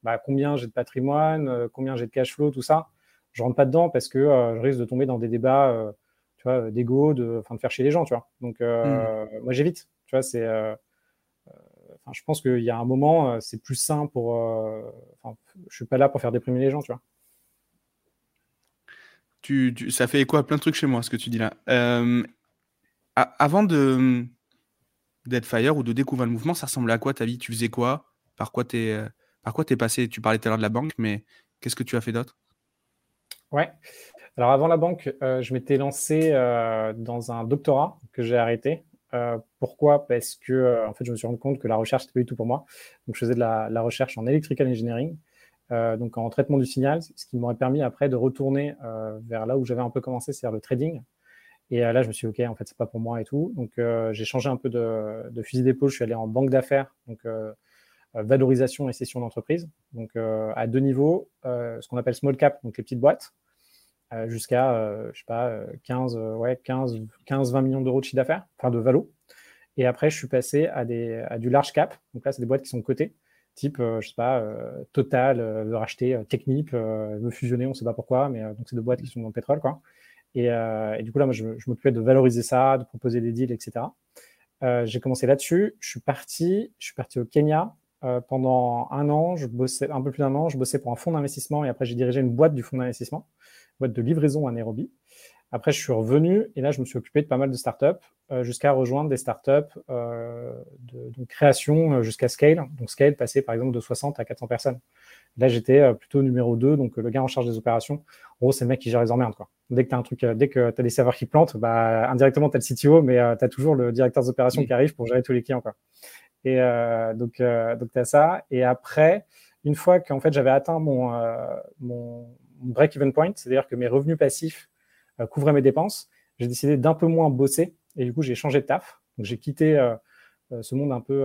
bah, combien j'ai de patrimoine, euh, combien j'ai de cash flow, tout ça. Je rentre pas dedans parce que euh, je risque de tomber dans des débats, euh, tu vois, d'ego, de, de faire chier les gens, tu vois. Donc, hmm. moi, j'évite. Tu vois, c'est. Enfin, je pense qu'il y a un moment, c'est plus sain pour. Enfin, je suis pas là pour faire déprimer les gens, tu vois. Tu, ça fait écho à plein de trucs chez moi, ce que tu dis là. avant de d'être Fire ou de découvrir le mouvement, ça ressemblait à quoi ta vie? Tu faisais quoi? Par quoi tu es par quoi tu es passé? Tu parlais tout à l'heure de la banque, mais qu'est-ce que tu as fait d'autre? Ouais. Alors avant la banque, euh, je m'étais lancé euh, dans un doctorat que j'ai arrêté. Euh, pourquoi? Parce que en fait, je me suis rendu compte que la recherche n'était pas du tout pour moi. Donc, je faisais de la, recherche en electrical engineering, donc en traitement du signal, ce qui m'aurait permis après de retourner vers là où j'avais un peu commencé, c'est-à-dire le trading. Et là, je me suis dit, ok, en fait, c'est pas pour moi et tout. Donc, j'ai changé un peu de, fusil d'épaule. Je suis allé en banque d'affaires, donc valorisation et cession d'entreprise. Donc euh, à deux niveaux, euh, ce qu'on appelle small cap, donc les petites boîtes, jusqu'à, je sais pas, 15, ouais, 15, 15, 20 millions d'euros de chiffre d'affaires, enfin de valo. Et après, je suis passé à, des, à du large cap. Donc là, c'est des boîtes qui sont cotées, type, je sais pas, Total veut racheter Technip, veut fusionner, on ne sait pas pourquoi, mais donc c'est des boîtes qui sont dans le pétrole, quoi. Et, et du coup, là, moi, je, je m'occupais de valoriser ça, de proposer des deals, etc. j'ai commencé là-dessus. Je suis parti, je suis parti au Kenya euh, pendant un an, je bossais un peu plus d'un an, je bossais pour un fonds d'investissement et après j'ai dirigé une boîte du fonds d'investissement, boîte de livraison à Nairobi. Après, je suis revenu et là, je me suis occupé de pas mal de startups euh, jusqu'à rejoindre des startups euh, de, création euh, jusqu'à scale. Donc, scale, passer par exemple de 60 à 400 personnes. Là, j'étais plutôt numéro 2, donc le gars en charge des opérations. En gros, c'est le mec qui gère les emmerdes. Quoi. Dès que tu as un truc, dès que tu as des serveurs qui plantent, bah, indirectement, tu as le CTO, mais tu as toujours le directeur des opérations qui arrive pour gérer tous les clients. Quoi. Et euh, donc, euh, donc tu as ça. Et après, une fois qu'en fait j'avais atteint mon, euh, mon break-even point, c'est-à-dire que mes revenus passifs couvraient mes dépenses, j'ai décidé d'un peu moins bosser. Et du coup, j'ai changé de taf. Donc, j'ai quitté ce monde un peu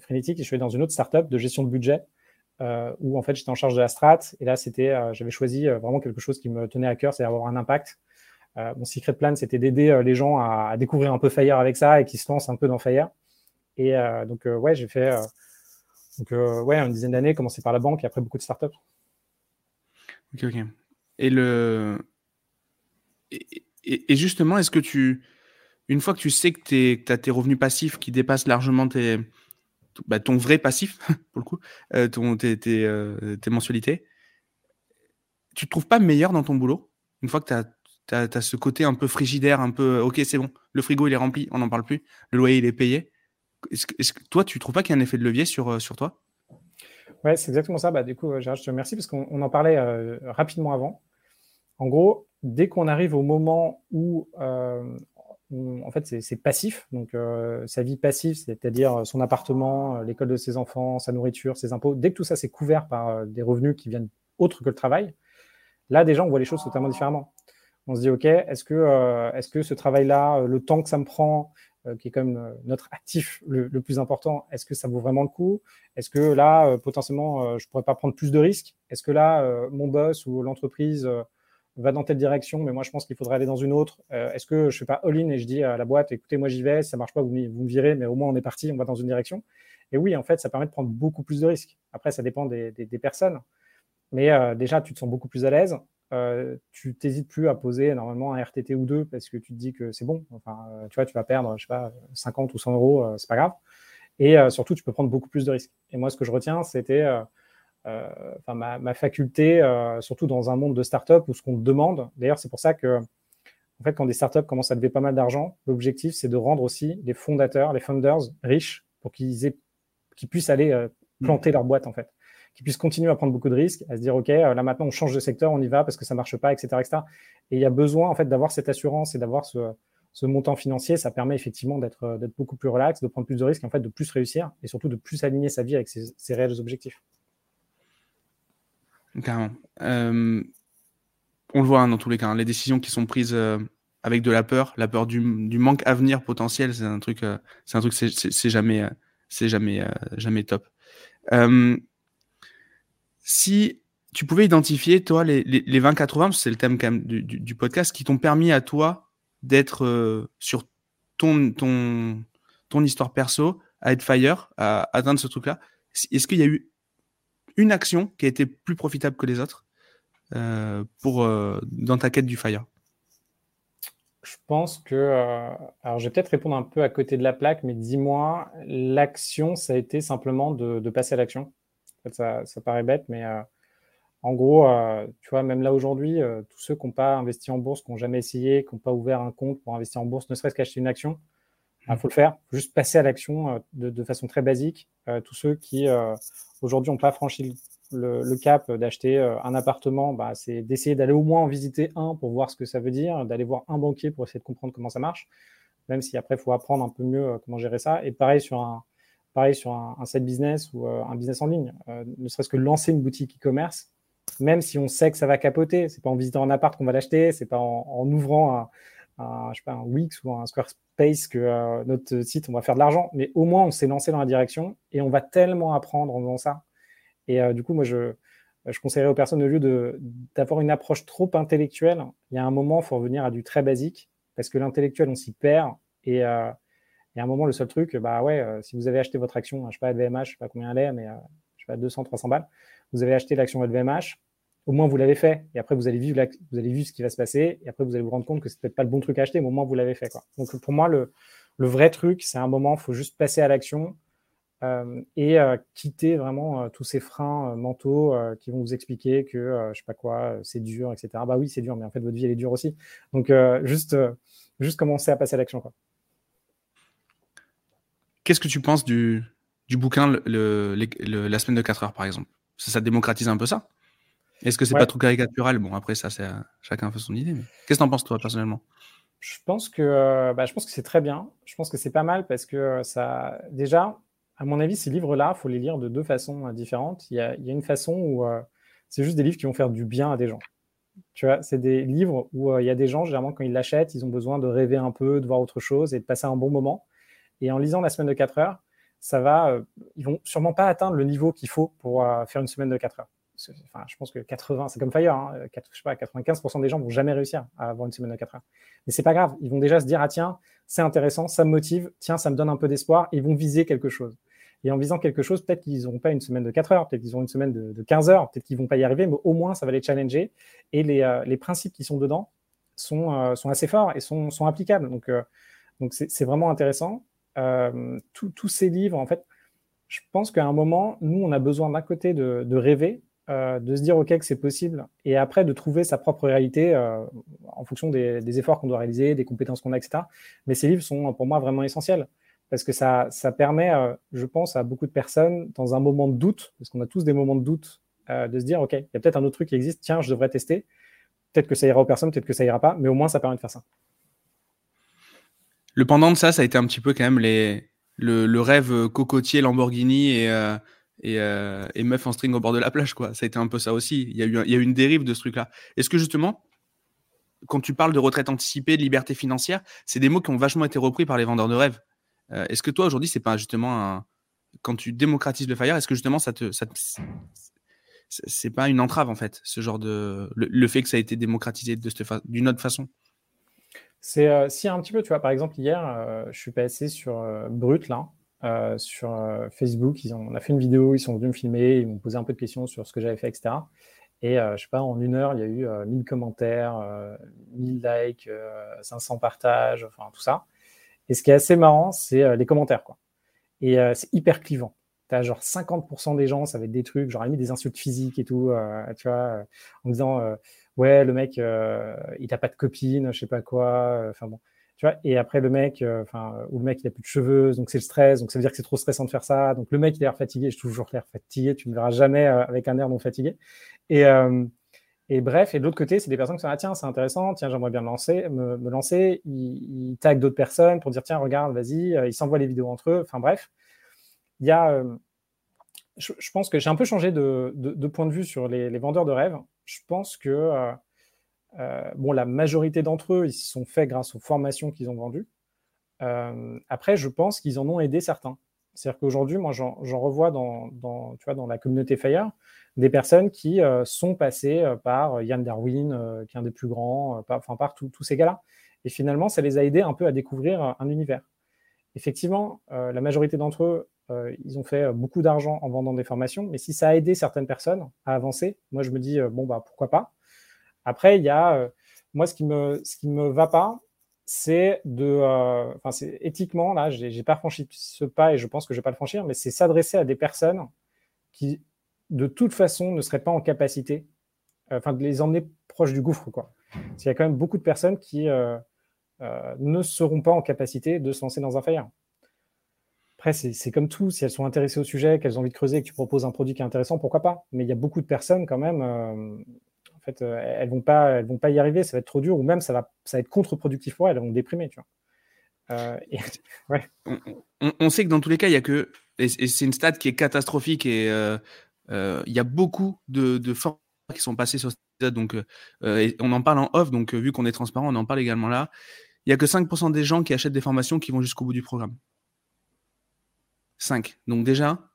frénétique et je suis allé dans une autre startup de gestion de budget où en fait j'étais en charge de la strat. Et là, c'était, j'avais choisi vraiment quelque chose qui me tenait à cœur, c'est avoir un impact. mon secret plan, c'était d'aider les gens à, à, découvrir un peu Fire avec ça et qui se lancent un peu dans Fire. Et euh, donc, euh, ouais, j'ai fait euh, donc, ouais, une dizaine d'années, commencé par la banque et après beaucoup de startups. Ok, ok. Et le. Et, justement, est-ce que tu. Une fois que tu sais que tu as tes revenus passifs qui dépassent largement tes, bah, ton vrai passif, <laughs> pour le coup, ton, tes, tes, mensualités, tu te trouves pas meilleur dans ton boulot Une fois que tu as, as, ce côté un peu frigidaire, un peu ok, c'est bon, le frigo il est rempli, on n'en parle plus, le loyer il est payé. Est-ce que, toi, tu trouves pas qu'il y a un effet de levier sur, euh, sur toi? Ouais, c'est exactement ça. Bah, du coup, Gérard, je te remercie parce qu'on en parlait rapidement avant. En gros, dès qu'on arrive au moment où en fait, c'est passif. Donc, euh, sa vie passive, c'est-à-dire son appartement, euh, l'école de ses enfants, sa nourriture, ses impôts. Dès que tout ça, c'est couvert par euh, des revenus qui viennent autres que le travail, là, déjà, on voit les choses totalement différemment. On se dit, OK, est-ce que, est-ce que ce travail-là, le temps que ça me prend, qui est quand même notre actif le, plus important, est-ce que ça vaut vraiment le coup? Est-ce que là, potentiellement, je pourrais pas prendre plus de risques? Est-ce que là, mon boss ou l'entreprise va dans telle direction, mais moi je pense qu'il faudrait aller dans une autre? Euh, est-ce que je fais pas all-in et je dis à la boîte, écoutez, moi j'y vais, ça marche pas, vous, me virez, mais au moins on est parti, on va dans une direction? Et oui, en fait, ça permet de prendre beaucoup plus de risques. Après, ça dépend des, personnes, mais euh, déjà tu te sens beaucoup plus à l'aise. Euh, tu t'hésites plus à poser normalement un RTT ou deux parce que tu te dis que c'est bon. Enfin, tu vois, tu vas perdre, je sais pas, 50 ou 100 euros, c'est pas grave. Et surtout, tu peux prendre beaucoup plus de risques. Et moi, ce que je retiens, c'était euh, enfin, ma, faculté, euh, surtout dans un monde de start-up où ce qu'on demande, d'ailleurs, c'est pour ça que en fait, quand des startups commencent à lever pas mal d'argent, l'objectif, c'est de rendre aussi les fondateurs, les founders riches pour qu'ils aient, qu'ils puissent aller euh, planter leur boîte, en fait. Qu'ils puissent continuer à prendre beaucoup de risques, à se dire, OK, là maintenant, on change de secteur, on y va parce que ça marche pas, etc., etc. Et il y a besoin, en fait, d'avoir cette assurance et d'avoir ce, montant financier. Ça permet effectivement d'être, d'être beaucoup plus relax, de prendre plus de risques, en fait, de plus réussir et surtout de plus aligner sa vie avec ses, réels objectifs. Carrément. Euh, on le voit hein, dans tous les cas, hein, les décisions qui sont prises euh, avec de la peur, la peur du, manque à venir potentiel, c'est un truc, euh, c'est un truc, c'est jamais, c'est jamais, jamais top. Si tu pouvais identifier, toi, les, les, 20-80, c'est le thème quand même du, podcast, qui t'ont permis à toi d'être sur ton, histoire perso, à être fire, à atteindre ce truc-là. Est-ce qu'il y a eu une action qui a été plus profitable que les autres euh, pour, euh, dans ta quête du fire? Je pense que. Euh, alors, je vais peut-être répondre un peu à côté de la plaque, mais dis-moi, l'action, ça a été simplement de, passer à l'action? Fait, ça, ça, paraît bête, mais en gros, tu vois, même là aujourd'hui, tous ceux qui n'ont pas investi en bourse, qui n'ont jamais essayé, qui n'ont pas ouvert un compte pour investir en bourse, ne serait-ce qu'acheter une action, il mmh. faut le faire. Faut juste passer à l'action de, de, façon très basique. tous ceux qui aujourd'hui n'ont pas franchi le, cap d'acheter euh, un appartement, bah, c'est d'essayer d'aller au moins en visiter un pour voir ce que ça veut dire, d'aller voir un banquier pour essayer de comprendre comment ça marche, même si après, il faut apprendre un peu mieux euh, comment gérer ça. Et pareil sur un, pareil sur un, site business ou euh, un business en ligne, ne serait-ce que lancer une boutique e-commerce, même si on sait que ça va capoter, c'est pas en visitant un appart qu'on va l'acheter, c'est pas en, ouvrant un, je sais pas, un Wix ou un Squarespace que notre site, on va faire de l'argent, mais au moins on s'est lancé dans la direction et on va tellement apprendre en faisant ça. Et euh, du coup, moi, je, je conseillerais aux personnes, au lieu d'avoir une approche trop intellectuelle, il y a un moment, il faut revenir à du très basique, parce que l'intellectuel, on s'y perd. Et, euh, et, à un moment, le seul truc, bah ouais, euh, si vous avez acheté votre action, je sais pas, LVMH, je sais pas combien elle est, mais je sais pas, 200, 300 balles, vous avez acheté l'action LVMH, au moins vous l'avez fait. Et après, vous allez vivre, vous allez vivre ce qui va se passer. Et après, vous allez vous rendre compte que c'est peut-être pas le bon truc à acheter, mais au moins vous l'avez fait. Quoi. Donc pour moi, le, le vrai truc, c'est un moment, faut juste passer à l'action. Euh, et euh, quitter vraiment euh, tous ces freins mentaux qui vont vous expliquer que, je sais pas quoi, c'est dur, etc. Bah oui, c'est dur, mais en fait, votre vie, elle est dure aussi. Donc, juste, juste commencer à passer à l'action. Qu'est-ce que tu penses du, du bouquin le, La semaine de 4 heures, par exemple? Ça, ça, démocratise un peu ça? Est-ce que c'est pas trop caricatural? Bon, après, ça, c'est chacun fait son idée. Qu'est-ce que tu en penses, toi, personnellement? Je pense que, bah, je pense que c'est très bien. Je pense que c'est pas mal parce que ça, déjà, à mon avis, ces livres-là, il faut les lire de deux façons euh, différentes. Il y, a, une façon où euh, c'est juste des livres qui vont faire du bien à des gens. Tu vois, c'est des livres où euh, il y a des gens, généralement, quand ils l'achètent, ils ont besoin de rêver un peu, de voir autre chose et de passer un bon moment. Et en lisant la semaine de 4 heures, ça va, ils vont sûrement pas atteindre le niveau qu'il faut pour faire une semaine de 4 heures. Enfin, je pense que 80, c'est comme Fire, hein, je sais pas, 95% des gens vont jamais réussir à avoir une semaine de 4 heures. Mais c'est pas grave, ils vont déjà se dire, ah tiens, c'est intéressant, ça me motive, tiens, ça me donne un peu d'espoir, ils vont viser quelque chose. Et en visant quelque chose, peut-être qu'ils n'auront pas une semaine de 4 heures, peut-être qu'ils auront une semaine de, 15 heures, peut-être qu'ils vont pas y arriver, mais au moins, ça va les challenger. Et les, euh, principes qui sont dedans sont, euh, sont assez forts et sont, sont applicables. Donc, euh, donc c'est vraiment intéressant. Tous ces livres, en fait, je pense qu'à un moment, nous, on a besoin d'un côté de, rêver, de se dire, OK, que c'est possible, et après de trouver sa propre réalité en fonction des, des efforts qu'on doit réaliser, des compétences qu'on a, etc. Mais ces livres sont pour moi vraiment essentiels parce que ça, ça permet, je pense, à beaucoup de personnes, dans un moment de doute, parce qu'on a tous des moments de doute, de se dire, OK, il y a peut-être un autre truc qui existe, tiens, je devrais tester. Peut-être que ça ira aux personnes, peut-être que ça ira pas, mais au moins, ça permet de faire ça. Le pendant de ça, ça a été un petit peu quand même le, rêve cocotier Lamborghini et, et, et, meuf en string au bord de la plage. Quoi. Ça a été un peu ça aussi. Il y a eu, une dérive de ce truc-là. Est-ce que justement, quand tu parles de retraite anticipée, de liberté financière, c'est des mots qui ont vachement été repris par les vendeurs de rêves. Euh, est-ce que toi, aujourd'hui, c'est pas justement. Quand tu démocratises le fire, est-ce que justement ça te, c'est pas une entrave en fait, ce genre de le, fait que ça a été démocratisé d'une autre façon? C'est euh, si un petit peu, tu vois. Par exemple, hier, euh, je suis passé sur Brut là, sur Facebook. Ils ont, on a fait une vidéo, ils sont venus me filmer, ils m'ont posé un peu de questions sur ce que j'avais fait, etc. Et je sais pas, en une heure, il y a eu 1000 commentaires, 1000 likes, 500 partages, enfin tout ça. Et ce qui est assez marrant, c'est euh, les commentaires. Quoi. Et euh, c'est hyper clivant. Tu as genre 50% des gens, ça va être des trucs, genre mis des insultes physiques et tout, euh, tu vois, en disant ouais, le mec, il n'a pas de copine, je sais pas quoi. Enfin bon. Tu vois, et après le mec, enfin, ou le mec il a plus de cheveux, donc c'est le stress, donc ça veut dire que c'est trop stressant de faire ça. Donc le mec il a l'air fatigué, je toujours l'air fatigué, tu ne me verras jamais avec un air non fatigué. Et, et bref, et de l'autre côté, c'est des personnes qui sont ah tiens, c'est intéressant, tiens, j'aimerais bien me lancer, me, lancer. Ils, ils d'autres personnes pour dire tiens, regarde, vas-y. Euh, ils s'envoient les vidéos entre eux. Enfin bref, il y a. Euh, je, pense que j'ai un peu changé de, point de vue sur les, vendeurs de rêves. Je pense que euh, bon, la majorité d'entre eux, ils se sont faits grâce aux formations qu'ils ont vendues. après, je pense qu'ils en ont aidé certains. C'est-à-dire qu'aujourd'hui, moi, j'en revois dans, dans, tu vois, dans la communauté Fire des personnes qui euh, sont passées euh, par Yann euh, Darwin, qui est un des plus grands, par, enfin par tous ces gars-là. Et finalement, ça les a aidés un peu à découvrir un univers. Effectivement, la majorité d'entre eux, ils ont fait beaucoup d'argent en vendant des formations, mais si ça a aidé certaines personnes à avancer, moi je me dis, bon, bah pourquoi pas. Après, il y a, moi, ce qui me, ce qui me va pas, c'est de, enfin, c'est éthiquement, là, j'ai pas franchi ce pas et je pense que je vais pas le franchir, mais c'est s'adresser à des personnes qui de toute façon, ne seraient pas en capacité, euh, enfin, de les emmener proche du gouffre, quoi. Il y a quand même beaucoup de personnes qui euh, euh, ne seront pas en capacité de se lancer dans un fire. Après, c'est comme tout, si elles sont intéressées au sujet, qu'elles ont envie de creuser, que tu proposes un produit qui est intéressant, pourquoi pas? Mais il y a beaucoup de personnes quand même, en fait, elles vont pas, elles vont pas y arriver, ça va être trop dur, ou même ça va, ça va être contre-productif pour elles, elles vont déprimer, tu vois. <laughs> <laughs> on, sait que dans tous les cas, il y a que, et c'est une stat qui est catastrophique et euh, il y a beaucoup de, de formations qui sont passées sur cette donc euh, on en parle en off, donc euh, vu qu'on est transparent, on en parle également là. Il n'y a que 5% des gens qui achètent des formations qui vont jusqu'au bout du programme. 5. Donc déjà,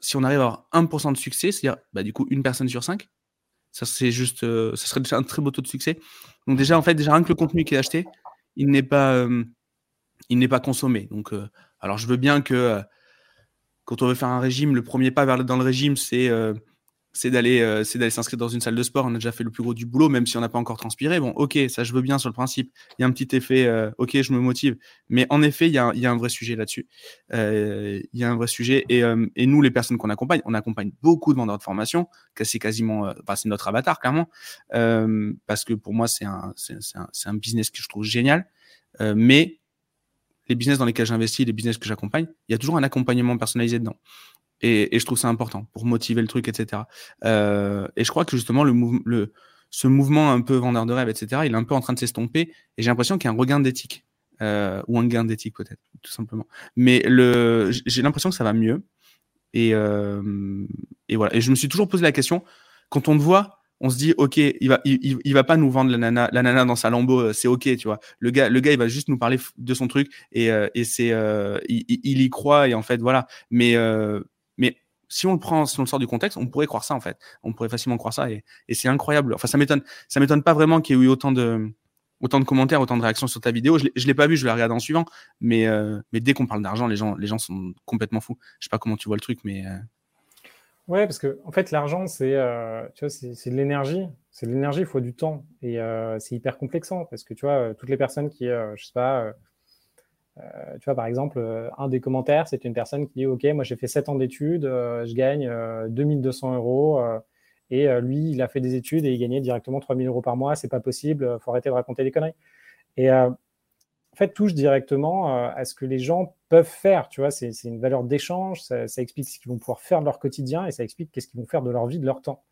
si on arrive à avoir 1% de succès, c'est-à-dire bah, du coup une personne sur 5, ça c'est juste, ça serait déjà un très beau taux de succès. Donc déjà en fait déjà rien que le contenu qui est acheté, il n'est pas, il n'est pas consommé. Donc alors je veux bien que quand on veut faire un régime, le premier pas dans le régime, c'est euh, d'aller euh, c'est d'aller s'inscrire dans une salle de sport. On a déjà fait le plus gros du boulot, même si on n'a pas encore transpiré. Bon, ok, ça je veux bien sur le principe. Il y a un petit effet, euh, ok, je me motive. Mais en effet, il y a, y a un vrai sujet là-dessus. il y a un vrai sujet. Et, et nous, les personnes qu'on accompagne, on accompagne beaucoup de vendeurs de formation. C'est quasiment, c'est notre avatar clairement, parce que pour moi, c'est un, un, un, business que je trouve génial. mais les business dans lesquels j'investis, les business que j'accompagne, il y a toujours un accompagnement personnalisé dedans. Et, je trouve ça important pour motiver le truc, etc. Euh, et je crois que justement, le, le, ce mouvement un peu vendeur de rêve, etc., il est un peu en train de s'estomper. Et j'ai l'impression qu'il y a un regain d'éthique. Euh, ou un gain d'éthique peut-être, tout simplement. Mais j'ai l'impression que ça va mieux. Et, euh, et voilà. Et je me suis toujours posé la question, quand on te voit on se dit ok il va il, va pas nous vendre la nana dans sa lambeau c'est ok tu vois le gars le gars il va juste nous parler de son truc et, et c'est il, il, y croit et en fait voilà mais si on le prend si on le sort du contexte on pourrait croire ça en fait. On pourrait facilement croire ça et, c'est incroyable. Enfin ça m'étonne. Ça m'étonne pas vraiment qu'il y ait eu autant de commentaires autant de réactions sur ta vidéo. Je l'ai pas vu je vais la regarder en suivant. Mais mais dès qu'on parle d'argent les gens sont complètement fous. Je sais pas comment tu vois le truc mais Ouais, parce que en fait, l'argent, c'est euh, vois, c'est de l'énergie. C'est de l'énergie, il faut du temps. Et euh, c'est hyper complexant parce que tu vois, euh, toutes les personnes qui, je sais pas, tu vois, par exemple, un des commentaires, c'est une personne qui dit Ok, moi j'ai fait 7 ans d'études, je gagne 2200 euros. et lui, il a fait des études et il gagnait directement 3000 euros par mois. C'est pas possible, faut arrêter de raconter des conneries. Et en fait, touche directement à ce que les gens peuvent faire. Tu vois, c'est une valeur d'échange, ça, explique ce qu'ils vont pouvoir faire de leur quotidien et ça explique qu'est-ce qu'ils vont faire de leur vie, de leur temps.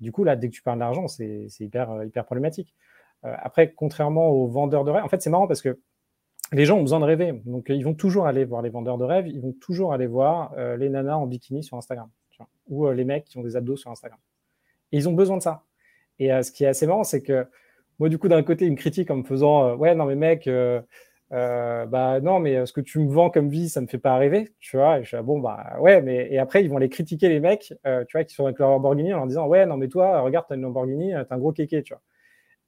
Du coup, là, dès que tu parles d'argent, c'est hyper, hyper problématique. après, contrairement aux vendeurs de rêves, en fait, c'est marrant parce que les gens ont besoin de rêver. Donc, ils vont toujours aller voir les vendeurs de rêves, ils vont toujours aller voir les nanas en bikini sur Instagram ou les mecs qui ont des abdos sur Instagram. Et ils ont besoin de ça. Et ce qui est assez marrant, c'est que moi, du coup, d'un côté, ils me critiquent en me faisant euh, Ouais, non, mais mec, euh, euh, bah non, mais ce que tu me vends comme vie, ça me fait pas rêver, tu vois. Et je suis bon, bah ouais, mais et après, ils vont aller critiquer les mecs, tu vois, qui sont avec leur Lamborghini en leur disant Ouais, non, mais toi, regarde, t'as une Lamborghini, t'as un gros kéké, tu vois.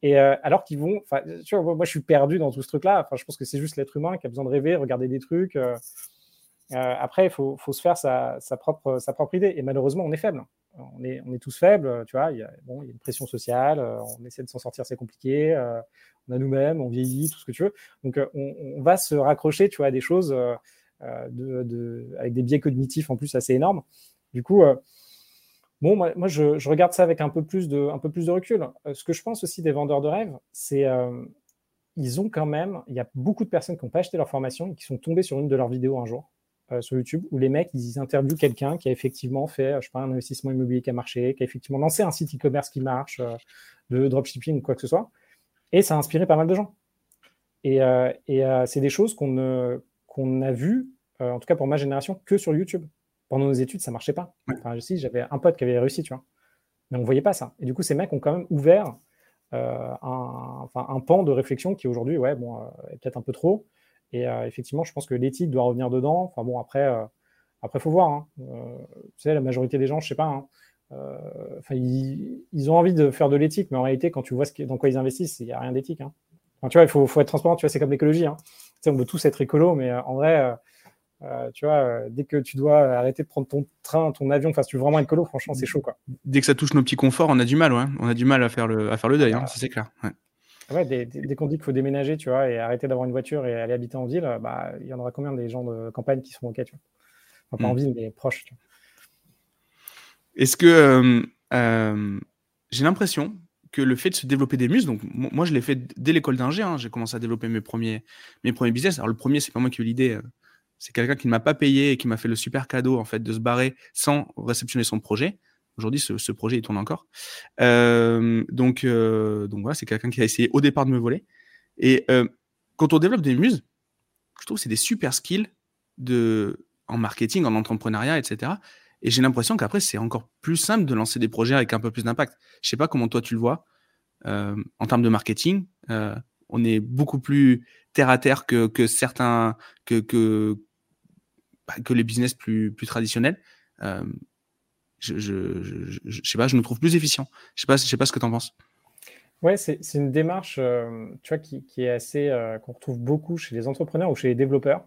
Et alors qu'ils vont, enfin, moi, je suis perdu dans tout ce truc-là. Je pense que c'est juste l'être humain qui a besoin de rêver, regarder des trucs. après, il faut, se faire sa, propre, idée. Et malheureusement, on est faible on est, tous faibles, tu vois, il y, a, bon, y a une pression sociale, euh, on essaie de s'en sortir, c'est compliqué, euh, on a nous-mêmes, on vieillit, tout ce que tu veux. Donc, euh, on, va se raccrocher, tu vois, à des choses avec des biais cognitifs en plus assez énormes. Du coup, bon, moi, je, regarde ça avec un peu plus de, recul. ce que je pense aussi des vendeurs de rêves, c'est ils ont quand même, il y a beaucoup de personnes qui n'ont pas acheté leur formation et qui sont tombées sur une de leurs vidéos un jour euh, sur YouTube où les mecs ils interviewent quelqu'un qui a effectivement fait, je sais pas, un investissement immobilier qui a marché, qui a effectivement lancé un site e-commerce qui marche, euh, de dropshipping ou quoi que ce soit, et ça a inspiré pas mal de gens. Et, euh, et c'est des choses qu'on qu'on a vues, en tout cas pour ma génération, que sur YouTube. Pendant nos études, ça marchait pas. Enfin, je j'avais un pote qui avait réussi, tu vois, mais on voyait pas ça. Et du coup, ces mecs ont quand même ouvert un, enfin, un pan de réflexion qui aujourd'hui, ouais, bon, est peut-être un peu trop, et euh, effectivement, je pense que l'éthique doit revenir dedans. Enfin bon, après, euh, après faut voir. Hein. Euh, tu sais, la majorité des gens, je sais pas. Hein, enfin, ils, ont envie de faire de l'éthique, mais en réalité, quand tu vois ce dans quoi ils investissent, il n'y a rien d'éthique. Hein. tu vois, il faut, faut, être transparent. Tu vois, c'est comme l'écologie. Tu sais, on veut tous être écolo, mais en vrai, tu vois, dès que tu dois arrêter de prendre ton train, ton avion, enfin, si tu veux vraiment être écolo, franchement, c'est chaud, quoi. Dès que ça touche nos petits conforts, on a du mal, ouais. On a du mal à faire le, à faire le deuil, hein, c'est clair. Ouais. Ouais, dès, qu'on dit qu'il faut déménager, tu vois, et arrêter d'avoir une voiture et aller habiter en ville, bah, il y en aura combien des gens de campagne qui seront OK, tu vois? Enfin, pas en hmm. ville, mais proches. Est-ce que euh, euh, j'ai l'impression que le fait de se développer des muses, donc moi je l'ai fait dès l'école d'ingé, hein, j'ai commencé à développer mes premiers, mes premiers business. Alors le premier, c'est pas moi qui ai eu l'idée, euh, c'est quelqu'un qui ne m'a pas payé et qui m'a fait le super cadeau en fait de se barrer sans réceptionner son projet. Aujourd'hui, ce, projet, il tourne encore. Euh, donc, euh, donc voilà, c'est quelqu'un qui a essayé au départ de me voler. Et euh, quand on développe des muses, je trouve que c'est des super skills de, en marketing, en entrepreneuriat, etc. Et j'ai l'impression qu'après, c'est encore plus simple de lancer des projets avec un peu plus d'impact. Je sais pas comment toi tu le vois. en termes de marketing, on est beaucoup plus terre à terre que, certains, bah, que les business plus, traditionnels je, je, je, sais pas, je me trouve plus efficient. Je sais pas, je sais pas ce que tu en penses. Ouais, c'est une démarche, euh, tu vois, qui, est assez, euh, qu'on retrouve beaucoup chez les entrepreneurs ou chez les développeurs.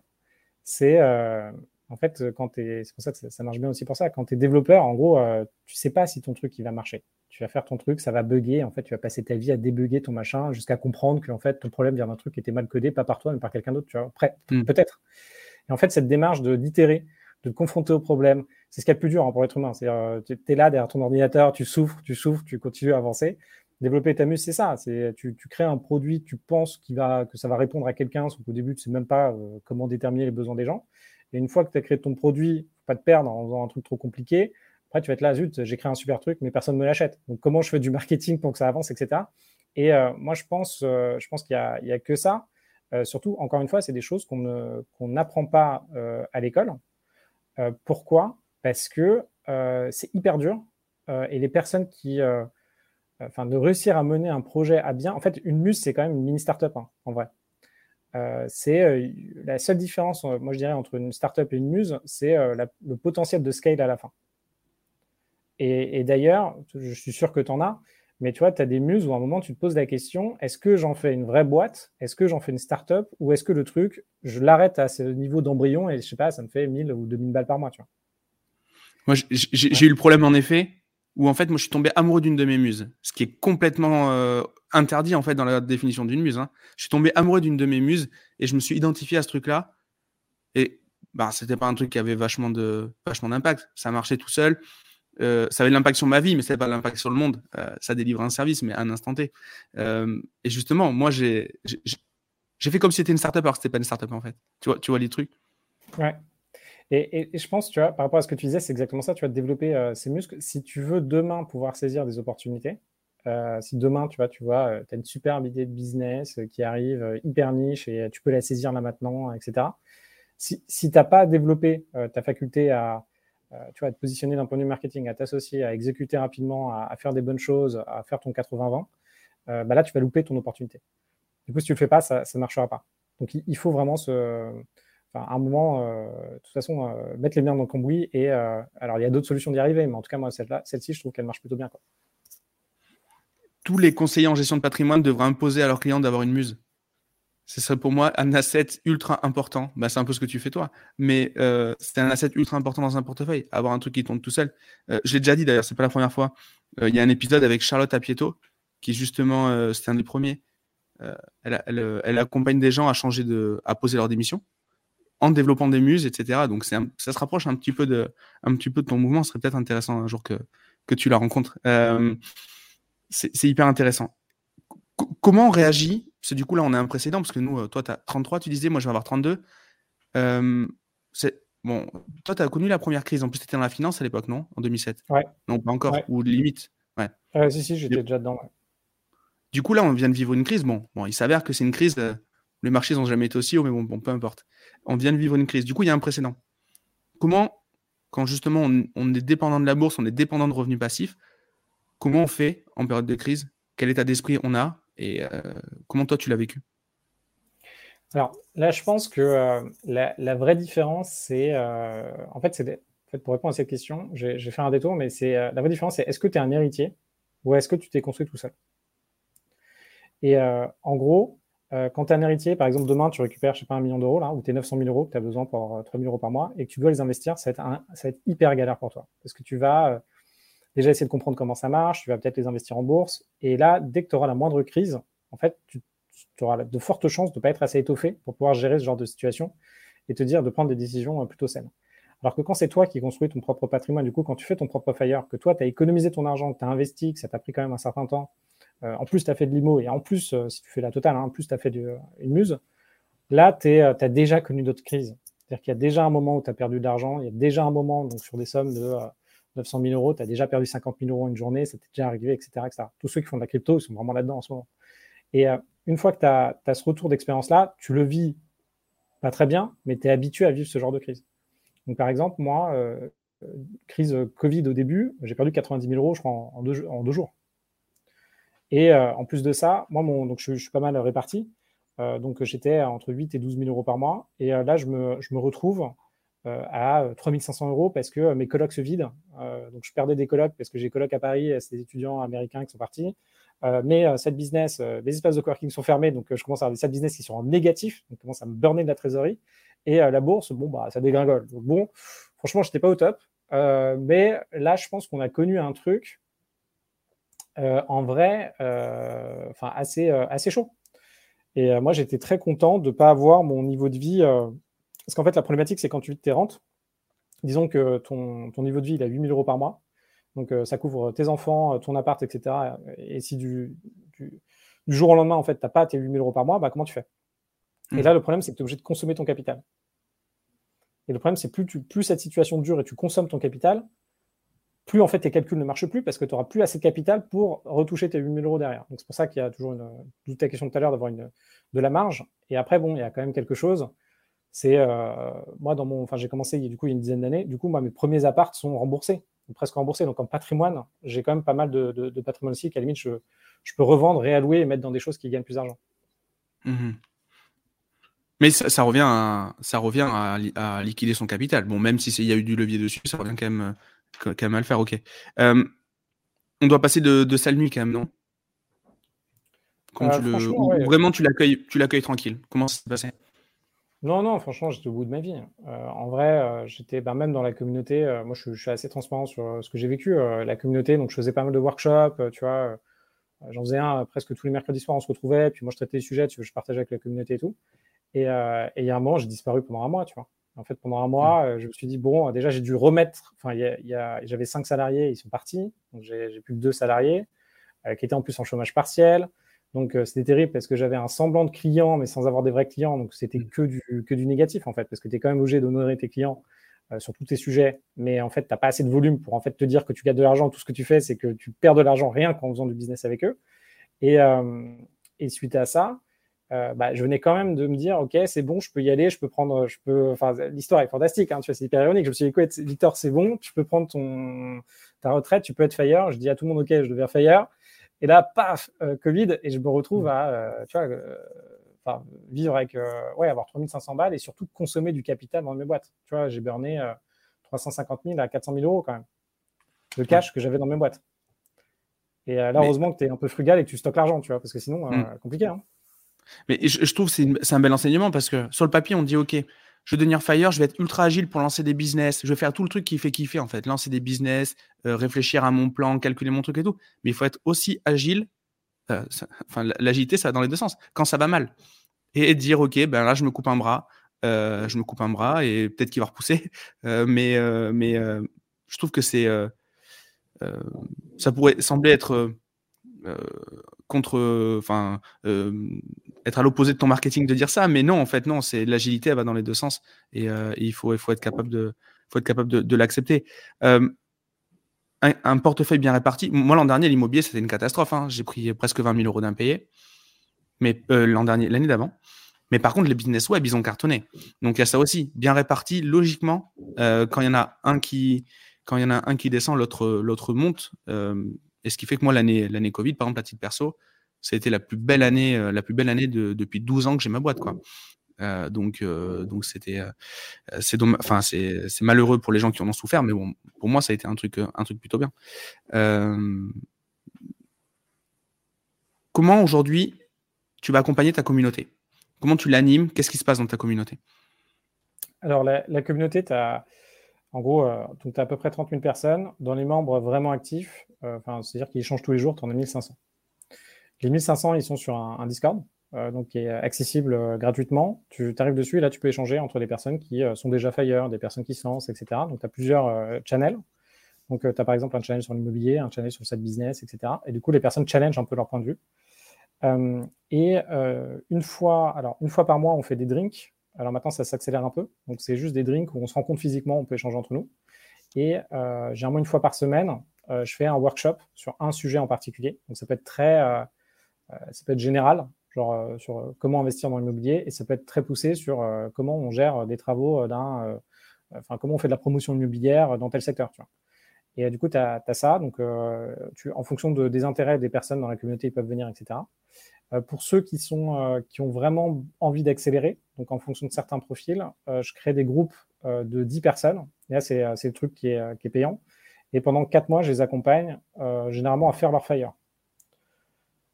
C'est, euh, en fait, quand c'est pour ça que ça, marche bien aussi pour ça. Quand tu es développeur, en gros, tu sais pas si ton truc il va marcher. Tu vas faire ton truc, ça va bugger. En fait, tu vas passer ta vie à débugger ton machin jusqu'à comprendre que en fait ton problème vient d'un truc qui était mal codé, pas par toi, mais par quelqu'un d'autre. Tu vois, Après, hmm. peut-être. Et en fait, cette démarche de d'itérer, de te confronter au problème, c'est ce qui est le plus dur hein, pour l'être humain. C'est euh, tu es là derrière ton ordinateur, tu souffres, tu souffres, tu continues à avancer. Développer ta muse, c'est ça. C'est tu, tu, crées un produit, tu penses qu'il va, que ça va répondre à quelqu'un, sauf qu'au début, tu sais même pas euh, comment déterminer les besoins des gens. Et une fois que tu as créé ton produit, faut pas te perdre en faisant un truc trop compliqué. Après, tu vas être là, zut, j'ai créé un super truc, mais personne ne l'achète. Donc, comment je fais du marketing pour que ça avance, etc. Et euh, moi, je pense, pense qu'il n'y a, que ça. surtout, encore une fois, c'est des choses qu'on n'apprend pas à l'école. pourquoi? Parce que euh, c'est hyper dur euh, et les personnes qui, euh, enfin, de réussir à mener un projet à bien, en fait, une muse, c'est quand même une mini startup hein, en vrai. C'est la seule différence, moi je dirais, entre une startup et une muse, c'est le potentiel de scale à la fin. Et, d'ailleurs, je suis sûr que tu en as, mais tu vois, tu as des muses où à un moment tu te poses la question est-ce que j'en fais une vraie boîte? Est-ce que j'en fais une startup? Ou est-ce que le truc, je l'arrête à ce niveau d'embryon et je sais pas, ça me fait 1000 ou 2000 balles par mois, tu vois? Moi, j'ai eu le problème en effet où en fait, moi, je suis tombé amoureux d'une de mes muses, ce qui est complètement euh, interdit en fait dans la définition d'une muse. Hein. Je suis tombé amoureux d'une de mes muses et je me suis identifié à ce truc-là. Et bah, c'était pas un truc qui avait vachement de vachement d'impact. Ça marchait tout seul. Euh, ça avait de l'impact sur ma vie, mais ça n'avait pas l'impact sur le monde. Euh, ça délivre un service, mais à un instant T. et justement, moi, j'ai fait comme si c'était une startup alors que c'était pas une startup en fait. Tu vois, tu vois les trucs Ouais. Et, je pense, tu vois, par rapport à ce que tu disais, c'est exactement ça. Tu vas développer euh, ces muscles. Si tu veux demain pouvoir saisir des opportunités, euh, si demain, tu vois, tu vois, euh, as une superbe idée de business qui arrive hyper niche et tu peux la saisir là maintenant, etc. Si, si tu n'as pas développé ta faculté à, tu vois, à te positionner d'un point de vue marketing, à t'associer, à exécuter rapidement, à, faire des bonnes choses, à faire ton 80-20, bah là, tu vas louper ton opportunité. Du coup, si tu le fais pas, ça ne marchera pas. Donc, il, faut vraiment se à un moment, euh, de toute façon, euh, mettre les biens dans le cambouis. Et euh, alors, il y a d'autres solutions d'y arriver, mais en tout cas, moi, celle-là, celle-ci, je trouve qu'elle marche plutôt bien. Quoi. Tous les conseillers en gestion de patrimoine devraient imposer à leurs clients d'avoir une muse. Ce serait pour moi un asset ultra important. Bah, c'est un peu ce que tu fais toi, mais c'est un asset ultra important dans un portefeuille. Avoir un truc qui tourne tout seul. je l'ai déjà dit d'ailleurs, c'est pas la première fois. Il y a un épisode avec Charlotte Apieto, qui justement, c'était un des premiers. Elle, accompagne des gens à changer de, à poser leur démission en développant des muses, etc. Donc ça se rapproche un petit, peu de, un peu de ton mouvement. Ce serait peut-être intéressant un jour que tu la rencontres. Euh, c'est hyper intéressant. comment on réagit? Parce que du coup, là, on est un précédent, parce que nous, euh, toi, tu as 33, tu disais, moi, je vais avoir 32. Euh, bon, toi, tu as connu la première crise. En plus, tu étais dans la finance à l'époque, non? En 2007 Ouais. Non, pas encore. Ou limite. Ouais. si, si, j'étais déjà dedans. Du coup, là, on vient de vivre une crise. Bon, bon il s'avère que c'est une crise. les marchés n'ont jamais été aussi hauts, mais bon, bon, peu importe on vient de vivre une crise. Du coup, il y a un précédent. Comment, quand justement on, est dépendant de la bourse, on est dépendant de revenus passifs, comment on fait en période de crise? Quel état d'esprit on a? Et euh, comment toi, tu l'as vécu? Alors là, je pense que euh, la, vraie différence, c'est. Euh, en fait, c'est. fait, pour répondre à cette question, j'ai fait un détour, mais c'est la vraie différence, c'est est-ce que tu es un héritier ou est-ce que tu t'es construit tout seul? Et en gros, quand tu es un héritier, par exemple, demain, tu récupères, je sais pas, un million d'euros, là, ou tu es 900 000 euros que tu as besoin pour 3 euh, 000 euros par mois, et que tu dois les investir, ça va, être hyper galère pour toi. Parce que tu vas déjà essayer de comprendre comment ça marche, tu vas peut-être les investir en bourse, et là, dès que tu auras la moindre crise, en fait, tu, auras de fortes chances de ne pas être assez étoffé pour pouvoir gérer ce genre de situation et te dire de prendre des décisions plutôt saines. Alors que quand c'est toi qui construis ton propre patrimoine, du coup, quand tu fais ton propre fire, que toi, tu as économisé ton argent, que tu as investi, que ça t'a pris quand même un certain temps, euh, en plus, tu as fait de l'IMO et en plus, euh, si tu fais la totale, hein, en plus, tu as fait une muse, là, tu euh, as déjà connu d'autres crises. C'est-à-dire qu'il y a déjà un moment où tu as perdu de l'argent, il y a déjà un moment, donc sur des sommes de 900 000 euros, tu as déjà perdu 50 000 euros une journée, ça t'est déjà arrivé, etc., Tous ceux qui font de la crypto, ils sont vraiment là-dedans en ce moment. Et une fois que tu as, ce retour d'expérience-là, tu le vis pas très bien, mais tu es habitué à vivre ce genre de crise. Donc, par exemple, moi, crise Covid au début, j'ai perdu 90 000 euros, je crois, en deux jours. Et euh, en plus de ça, moi, mon, donc je, suis pas mal réparti. Euh, donc j'étais entre 8 et 12 000 euros par mois. Et euh, là, je me retrouve à 3500 euros parce que mes colocs se vident. donc je perdais des colocs parce que j'ai colocs à Paris, c'est des étudiants américains qui sont partis. mais cette business, les espaces de coworking sont fermés, donc je commence à avoir des business qui sont en négatif, donc commence à me burner de la trésorerie. Et la bourse, bon, bah, ça dégringole. Donc bon, franchement, je n'étais pas au top. mais là, je pense qu'on a connu un truc euh, en vrai, euh, enfin assez, euh, assez chaud. Et moi, j'étais très content de ne pas avoir mon niveau de vie. Parce qu'en fait, la problématique, c'est quand tu vis tes rentes. Disons que ton, ton niveau de vie, il a 8000 euros par mois. Donc, ça couvre tes enfants, ton appart, etc. Et si du, du, jour au lendemain, en fait, tu n'as pas tes 8000 euros par mois, bah, comment tu fais? Et mmh. là, le problème, c'est que tu es obligé de consommer ton capital. Et le problème, c'est plus, plus cette situation dure et tu consommes ton capital, plus en fait tes calculs ne marchent plus parce que tu n'auras plus assez de capital pour retoucher tes 8000 euros derrière. Donc c'est pour ça qu'il y a toujours une, d'où ta question tout à l'heure d'avoir une, de la marge. Et après, bon, il y a quand même quelque chose. C'est euh, moi dans mon, enfin j'ai commencé du coup il y a une dizaine d'années. Du coup, moi mes premiers apparts sont remboursés, presque remboursés. Donc en patrimoine, j'ai quand même pas mal de, de, patrimoine aussi qu'à la limite je, je, peux revendre, réallouer et mettre dans des choses qui gagnent plus d'argent. Mmh Mais ça, revient, à, ça revient à, liquider son capital. Bon, même si il y a eu du levier dessus, ça revient quand même quand même à le faire, ok. Euh, on doit passer de, de sale nuit quand même, non? Euh, tu Vraiment, tu l'accueilles, tu l'accueilles tranquille? Comment ça s'est passé? Non, non, franchement, j'étais au bout de ma vie. Euh, en vrai, j'étais bah, même dans la communauté. moi, je, suis assez transparent sur ce que j'ai vécu. la communauté, donc je faisais pas mal de workshops, tu vois. J'en faisais un presque tous les mercredis soirs, on se retrouvait. Puis moi, je traitais les sujets, tu je partageais avec la communauté et tout. Et, il y a un moment, j'ai disparu pendant un mois, tu vois. En fait, pendant un mois, mmh. euh, je me suis dit, bon, déjà, j'ai dû remettre. Enfin, j'avais cinq salariés, ils sont partis. Donc, j'ai plus que deux salariés euh, qui étaient en plus en chômage partiel. Donc, c'était terrible parce que j'avais un semblant de client, mais sans avoir des vrais clients. Donc, c'était mmh. que du, que du négatif, en fait, parce que tu es quand même obligé d'honorer tes clients sur tous tes sujets. Mais en fait, tu n'as pas assez de volume pour en fait te dire que tu gagnes de l'argent. Tout ce que tu fais, c'est que tu perds de l'argent rien qu'en faisant du business avec eux. Et, et suite à ça, euh, bah, je venais quand même de me dire, ok, c'est bon, je peux y aller, je peux prendre, je peux, enfin, l'histoire est fantastique, hein, tu vois, c'est hyper ironique. Je me suis dit, écoute, Victor, c'est bon, tu peux prendre ton, ta retraite, tu peux être fire. Je dis à tout le monde, ok, je deviens fire. Et là, paf, euh, Covid, et je me retrouve mmh. à, euh, tu vois, enfin, vivre avec, ouais, avoir 3500 balles et surtout consommer du capital dans mes boîtes. Tu vois, j'ai burné 350 000 à 400 000 euros quand même de cash que j'avais dans mes boîtes. Et là, heureusement que tu es un peu frugal et que tu stockes l'argent, tu vois, parce que sinon, mmh. compliqué. Hein. Mais je, trouve que c'est un bel enseignement parce que sur le papier, on dit OK, je vais devenir fire, je vais être ultra agile pour lancer des business, je vais faire tout le truc qui fait kiffer en fait, lancer des business, euh, réfléchir à mon plan, calculer mon truc et tout. Mais il faut être aussi agile. Euh, enfin, l'agilité, ça va dans les deux sens. Quand ça va mal et, dire OK, ben là, je me coupe un bras, euh, je me coupe un bras et peut-être qu'il va repousser, <laughs> mais mais je trouve que c'est ça pourrait sembler être contre, enfin, être à l'opposé de ton marketing de dire ça, mais non, en fait, non, c'est l'agilité, elle va dans les deux sens et, il, faut, il faut être capable de, être capable de, l'accepter. Un, portefeuille bien réparti. Moi, l'an dernier, l'immobilier, c'était une catastrophe. Hein. J'ai pris presque 20 000 euros d'impayé, mais l'an dernier, l'année d'avant. Mais par contre, les business web, ils ont cartonné. Donc il y a ça aussi, bien réparti. Logiquement, quand il y en a un qui, quand il y en a un qui descend, l'autre monte. Et ce qui fait que moi, l'année, Covid, par exemple, à titre perso, ça a été la plus belle année, euh, la plus belle année de, depuis 12 ans que j'ai ma boîte, quoi. Euh, donc, euh, donc c'était, c'est enfin, c'est, c'est malheureux pour les gens qui en ont souffert, mais bon, pour moi, ça a été un truc, un truc plutôt bien. comment aujourd'hui tu vas accompagner ta communauté? Comment tu l'animes? Qu'est-ce qui se passe dans ta communauté? Alors, la, la communauté, tu as en gros, euh, tu as à peu près 30 000 personnes. Dans les membres vraiment actifs, euh, c'est-à-dire qu'ils changent tous les jours, tu en as 1500. Les 1500, ils sont sur un, Discord, euh, donc qui est accessible gratuitement. Tu arrives dessus et là, tu peux échanger entre des personnes qui sont déjà Fire, des personnes qui se lancent, etc. Donc, tu as plusieurs channels. Donc, tu as par exemple un channel sur l'immobilier, un channel sur le site business, etc. Et du coup, les personnes challenge un peu leur point de vue. et une fois, alors une fois par mois, on fait des drinks alors maintenant, ça s'accélère un peu. Donc, c'est juste des drinks où on se rencontre physiquement, on peut échanger entre nous. Et euh, généralement, une fois par semaine, euh, je fais un workshop sur un sujet en particulier. Donc, ça peut être très, euh, euh, ça peut être général, genre sur comment investir dans l'immobilier, et ça peut être très poussé sur comment on gère des travaux d'un, enfin, comment on fait de la promotion immobilière dans tel secteur. Et du coup, tu as, ça. Donc, en fonction de, des intérêts des personnes dans la communauté, ils peuvent venir, etc. Euh, pour ceux qui, sont, euh, qui ont vraiment envie d'accélérer, donc en fonction de certains profils, euh, je crée des groupes de 10 personnes. Et là, c'est le truc qui est, qui est, payant. Et pendant 4 mois, je les accompagne généralement à faire leur fire.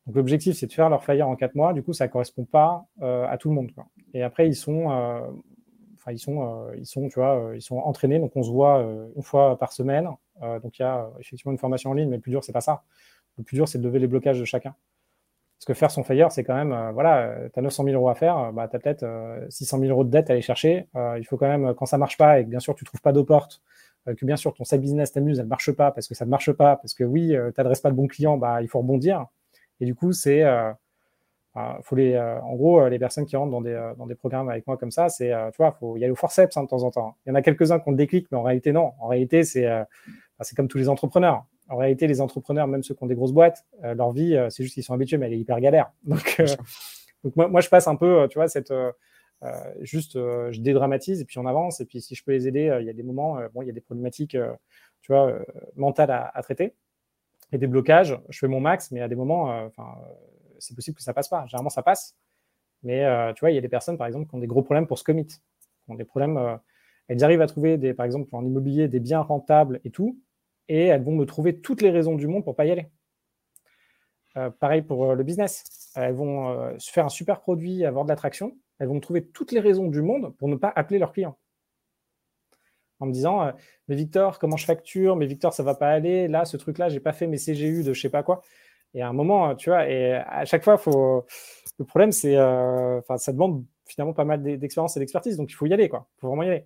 Donc l'objectif, c'est de faire leur fire en 4 mois. Du coup, ça ne correspond pas à tout le monde. Et après, ils sont, enfin, ils sont, ils sont, tu vois, ils sont entraînés. Donc on se voit une fois par semaine. donc il y a effectivement une formation en ligne, mais le plus dur, c'est pas ça. Le plus dur, c'est de lever les blocages de chacun. Parce que faire son fire, c'est quand même, euh, voilà, tu as 900 000 euros à faire, bah, tu as peut-être 600 000 euros de dette à aller chercher. Euh, il faut quand même, quand ça marche pas et que bien sûr tu trouves pas d'eau porte, euh, que bien sûr ton side business t'amuse, elle marche pas parce que ça ne marche pas, parce que oui, tu n'adresses pas le bon client, bah, il faut rebondir. Et du coup, c'est, faut les, en gros, les personnes qui rentrent dans des, dans des programmes avec moi comme ça, c'est, tu vois, faut y aller au forceps hein, de temps en temps. Il y en a quelques-uns qui ont le déclic, mais en réalité, non. En réalité, c'est, c'est comme tous les entrepreneurs en réalité, les entrepreneurs, même ceux qui ont des grosses boîtes, euh, leur vie, euh, c'est juste qu'ils sont habitués, mais elle est hyper galère. <laughs> Donc, euh, donc moi, moi, je passe un peu, tu vois, cette juste, je dédramatise et puis on avance. Et puis si je peux les aider, il y a des moments, bon, il y a des problématiques, tu vois, mentales à, traiter et des blocages. Je fais mon max, mais à des moments, c'est possible que ça passe pas. Généralement, ça passe. Mais tu vois, il y a des personnes, par exemple, qui ont des gros problèmes pour se commit, qui ont des problèmes. elles arrivent à trouver, des, par exemple, en immobilier, des biens rentables et tout, et elles vont me trouver toutes les raisons du monde pour pas y aller. Euh, pareil pour euh, le business. Elles vont euh, faire un super produit, avoir de l'attraction. Elles vont me trouver toutes les raisons du monde pour ne pas appeler leurs clients. En me disant, mais Victor, comment je facture? Mais Victor, ça va pas aller. Là, ce truc-là, j'ai pas fait mes CGU de je sais pas quoi. Et à un moment, tu vois, et à chaque fois, faut... le problème, c'est, enfin, ça demande finalement pas mal d'expérience et d'expertise. Donc, il faut y aller, quoi. Il faut vraiment y aller.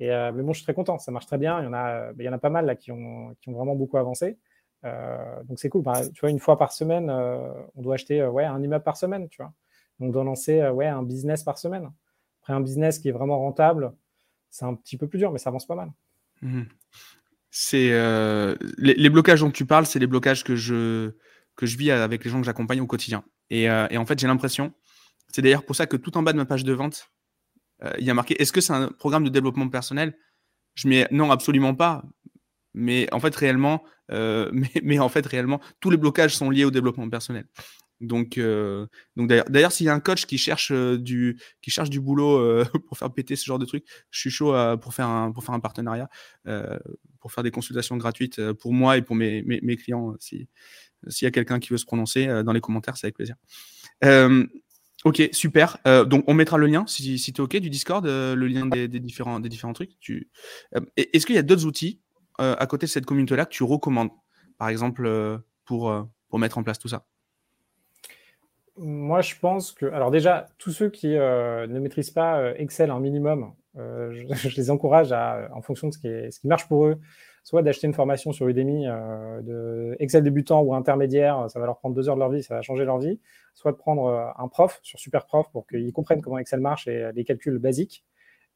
Et, euh, mais bon, je suis très content, ça marche très bien. Il y en a, il y en a pas mal là qui ont, vraiment beaucoup avancé. donc c'est cool. Bah, tu vois, une fois par semaine, on doit acheter ouais, un immeuble par semaine, tu vois. Donc, lancer ouais, un business par semaine. Après, un business qui est vraiment rentable, c'est un petit peu plus dur, mais ça avance pas mal. Mmh c'est les, blocages dont tu parles, c'est les blocages que je, que je vis avec les gens que j'accompagne au quotidien. Et en fait, j'ai l'impression, c'est d'ailleurs pour ça que tout en bas de ma page de vente, il y a marqué est-ce que c'est un programme de développement personnel? Je mets non, absolument pas. Mais en fait, réellement, <laughs> mais, mais, en fait, réellement, tous les blocages sont liés au développement personnel. Donc, euh, donc d'ailleurs, s'il y a un coach qui cherche euh, du, qui cherche du boulot euh, <laughs> pour faire péter ce genre de truc, je suis chaud pour faire un, pour faire un partenariat, pour faire des consultations gratuites pour moi et pour mes, mes, clients. Si, s'il y a quelqu'un qui veut se prononcer dans les commentaires, c'est avec plaisir. Ok, super. donc, on mettra le lien, si, tu es ok, du Discord, le lien des, différents, trucs. Tu... Est-ce qu'il y a d'autres outils à côté de cette communauté-là que tu recommandes, par exemple, pour, mettre en place tout ça? Moi, je pense que. Alors, déjà, tous ceux qui euh, ne maîtrisent pas euh, Excel un minimum, euh, <laughs> je, les encourage à, en fonction de ce qui, est, ce qui marche pour eux, soit d'acheter une formation sur Udemy de Excel débutant ou intermédiaire, ça va leur prendre deux heures de leur vie, ça va changer leur vie, soit de prendre un prof sur Superprof pour qu'ils comprennent comment Excel marche et les calculs basiques.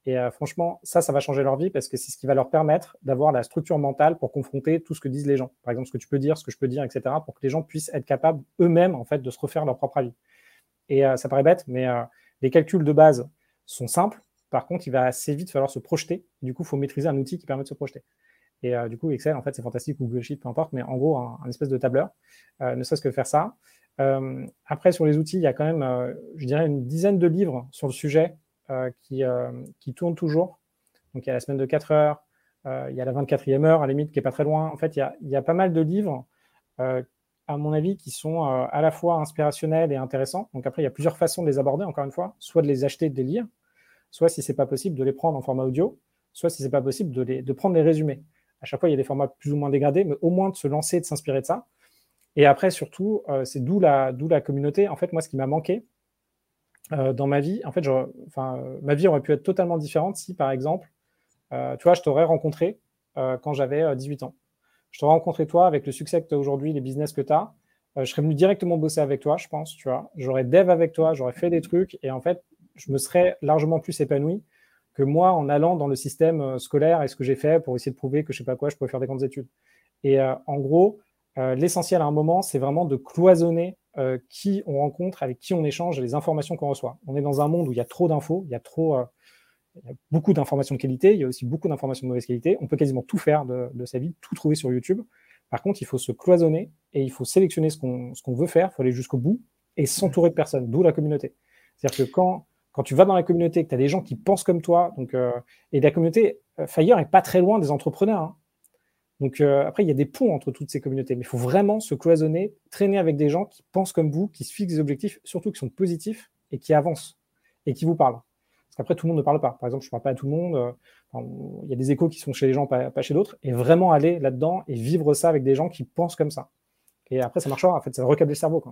Et euh, franchement, ça, ça va changer leur vie parce que c'est ce qui va leur permettre d'avoir la structure mentale pour confronter tout ce que disent les gens. Par exemple, ce que tu peux dire, ce que je peux dire, etc., pour que les gens puissent être capables eux-mêmes, en fait, de se refaire leur propre avis. Et euh, ça paraît bête, mais euh, les calculs de base sont simples. Par contre, il va assez vite falloir se projeter. Du coup, il faut maîtriser un outil qui permet de se projeter. Et du coup, Excel, en fait, c'est fantastique, ou Google Sheet, peu importe, mais en gros, un, espèce de tableur, ne serait-ce que faire ça. après, sur les outils, il y a quand même, je dirais, une dizaine de livres sur le sujet euh, qui, euh, qui tourne toujours. Donc il y a la semaine de 4 heures, euh, il y a la 24e heure, à la limite, qui n'est pas très loin. En fait, il y a, il y a pas mal de livres, à mon avis, qui sont à la fois inspirationnels et intéressants. Donc après, il y a plusieurs façons de les aborder, encore une fois, soit de les acheter et de les lire, soit si c'est pas possible, de les prendre en format audio, soit si c'est pas possible, de, les, de prendre les résumés. À chaque fois, il y a des formats plus ou moins dégradés, mais au moins de se lancer, de s'inspirer de ça. Et après, surtout, c'est d'où la, communauté. En fait, moi, ce qui m'a manqué, euh, dans ma vie, en fait, enfin, ma vie aurait pu être totalement différente si, par exemple, euh, tu vois, je t'aurais rencontré euh, quand j'avais 18 ans. Je t'aurais rencontré toi avec le succès que tu as aujourd'hui, les business que tu as. je serais venu directement bosser avec toi, je pense, tu vois. J'aurais dev avec toi, j'aurais fait des trucs et en fait, je me serais largement plus épanoui que moi en allant dans le système scolaire et ce que j'ai fait pour essayer de prouver que je sais pas quoi, je pouvais faire des grandes études. Et en gros, l'essentiel à un moment, c'est vraiment de cloisonner euh, qui on rencontre, avec qui on échange, les informations qu'on reçoit. On est dans un monde où il y a trop d'infos, il y a trop, euh, beaucoup d'informations de qualité, il y a aussi beaucoup d'informations de mauvaise qualité. On peut quasiment tout faire de, sa vie, tout trouver sur YouTube. Par contre, il faut se cloisonner et il faut sélectionner ce qu'on qu'on veut faire, il faut aller jusqu'au bout et s'entourer de personnes, d'où la communauté. C'est-à-dire que quand, quand tu vas dans la communauté, que tu as des gens qui pensent comme toi, donc, euh, et la communauté, Fire n'est pas très loin des entrepreneurs. Hein. Donc euh, après, il y a des ponts entre toutes ces communautés, mais il faut vraiment se cloisonner, traîner avec des gens qui pensent comme vous, qui se fixent des objectifs, surtout qui sont positifs et qui avancent et qui vous parlent. Parce qu'après, tout le monde ne parle pas. Par exemple, je ne parle pas à tout le monde. Euh, il y a des échos qui sont chez les gens, pas, chez d'autres. Et vraiment aller là-dedans et vivre ça avec des gens qui pensent comme ça. Et après, ça marchera. En fait, ça va recabler le cerveau.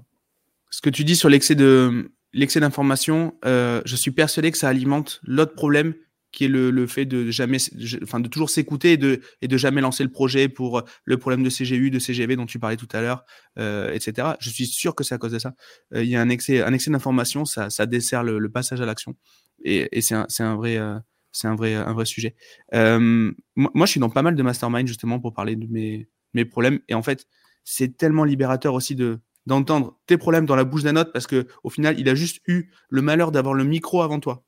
Ce que tu dis sur l'excès de l'excès d'information, euh, je suis persuadé que ça alimente l'autre problème qui est le, fait de jamais, enfin de toujours s'écouter et de, et de jamais lancer le projet pour le problème de CGU, de CGV dont tu parlais tout à l'heure, euh, etc. Je suis sûr que c'est à cause de ça. Euh, il y a un excès, un excès d'information, ça, ça dessert le, passage à l'action, et, et c'est un, un, vrai, euh, c'est un vrai, un vrai sujet. moi, je suis dans pas mal de mastermind justement pour parler de mes, mes problèmes, et en fait, c'est tellement libérateur aussi de d'entendre tes problèmes dans la bouche d'un autre parce que au final, il a juste eu le malheur d'avoir le micro avant toi.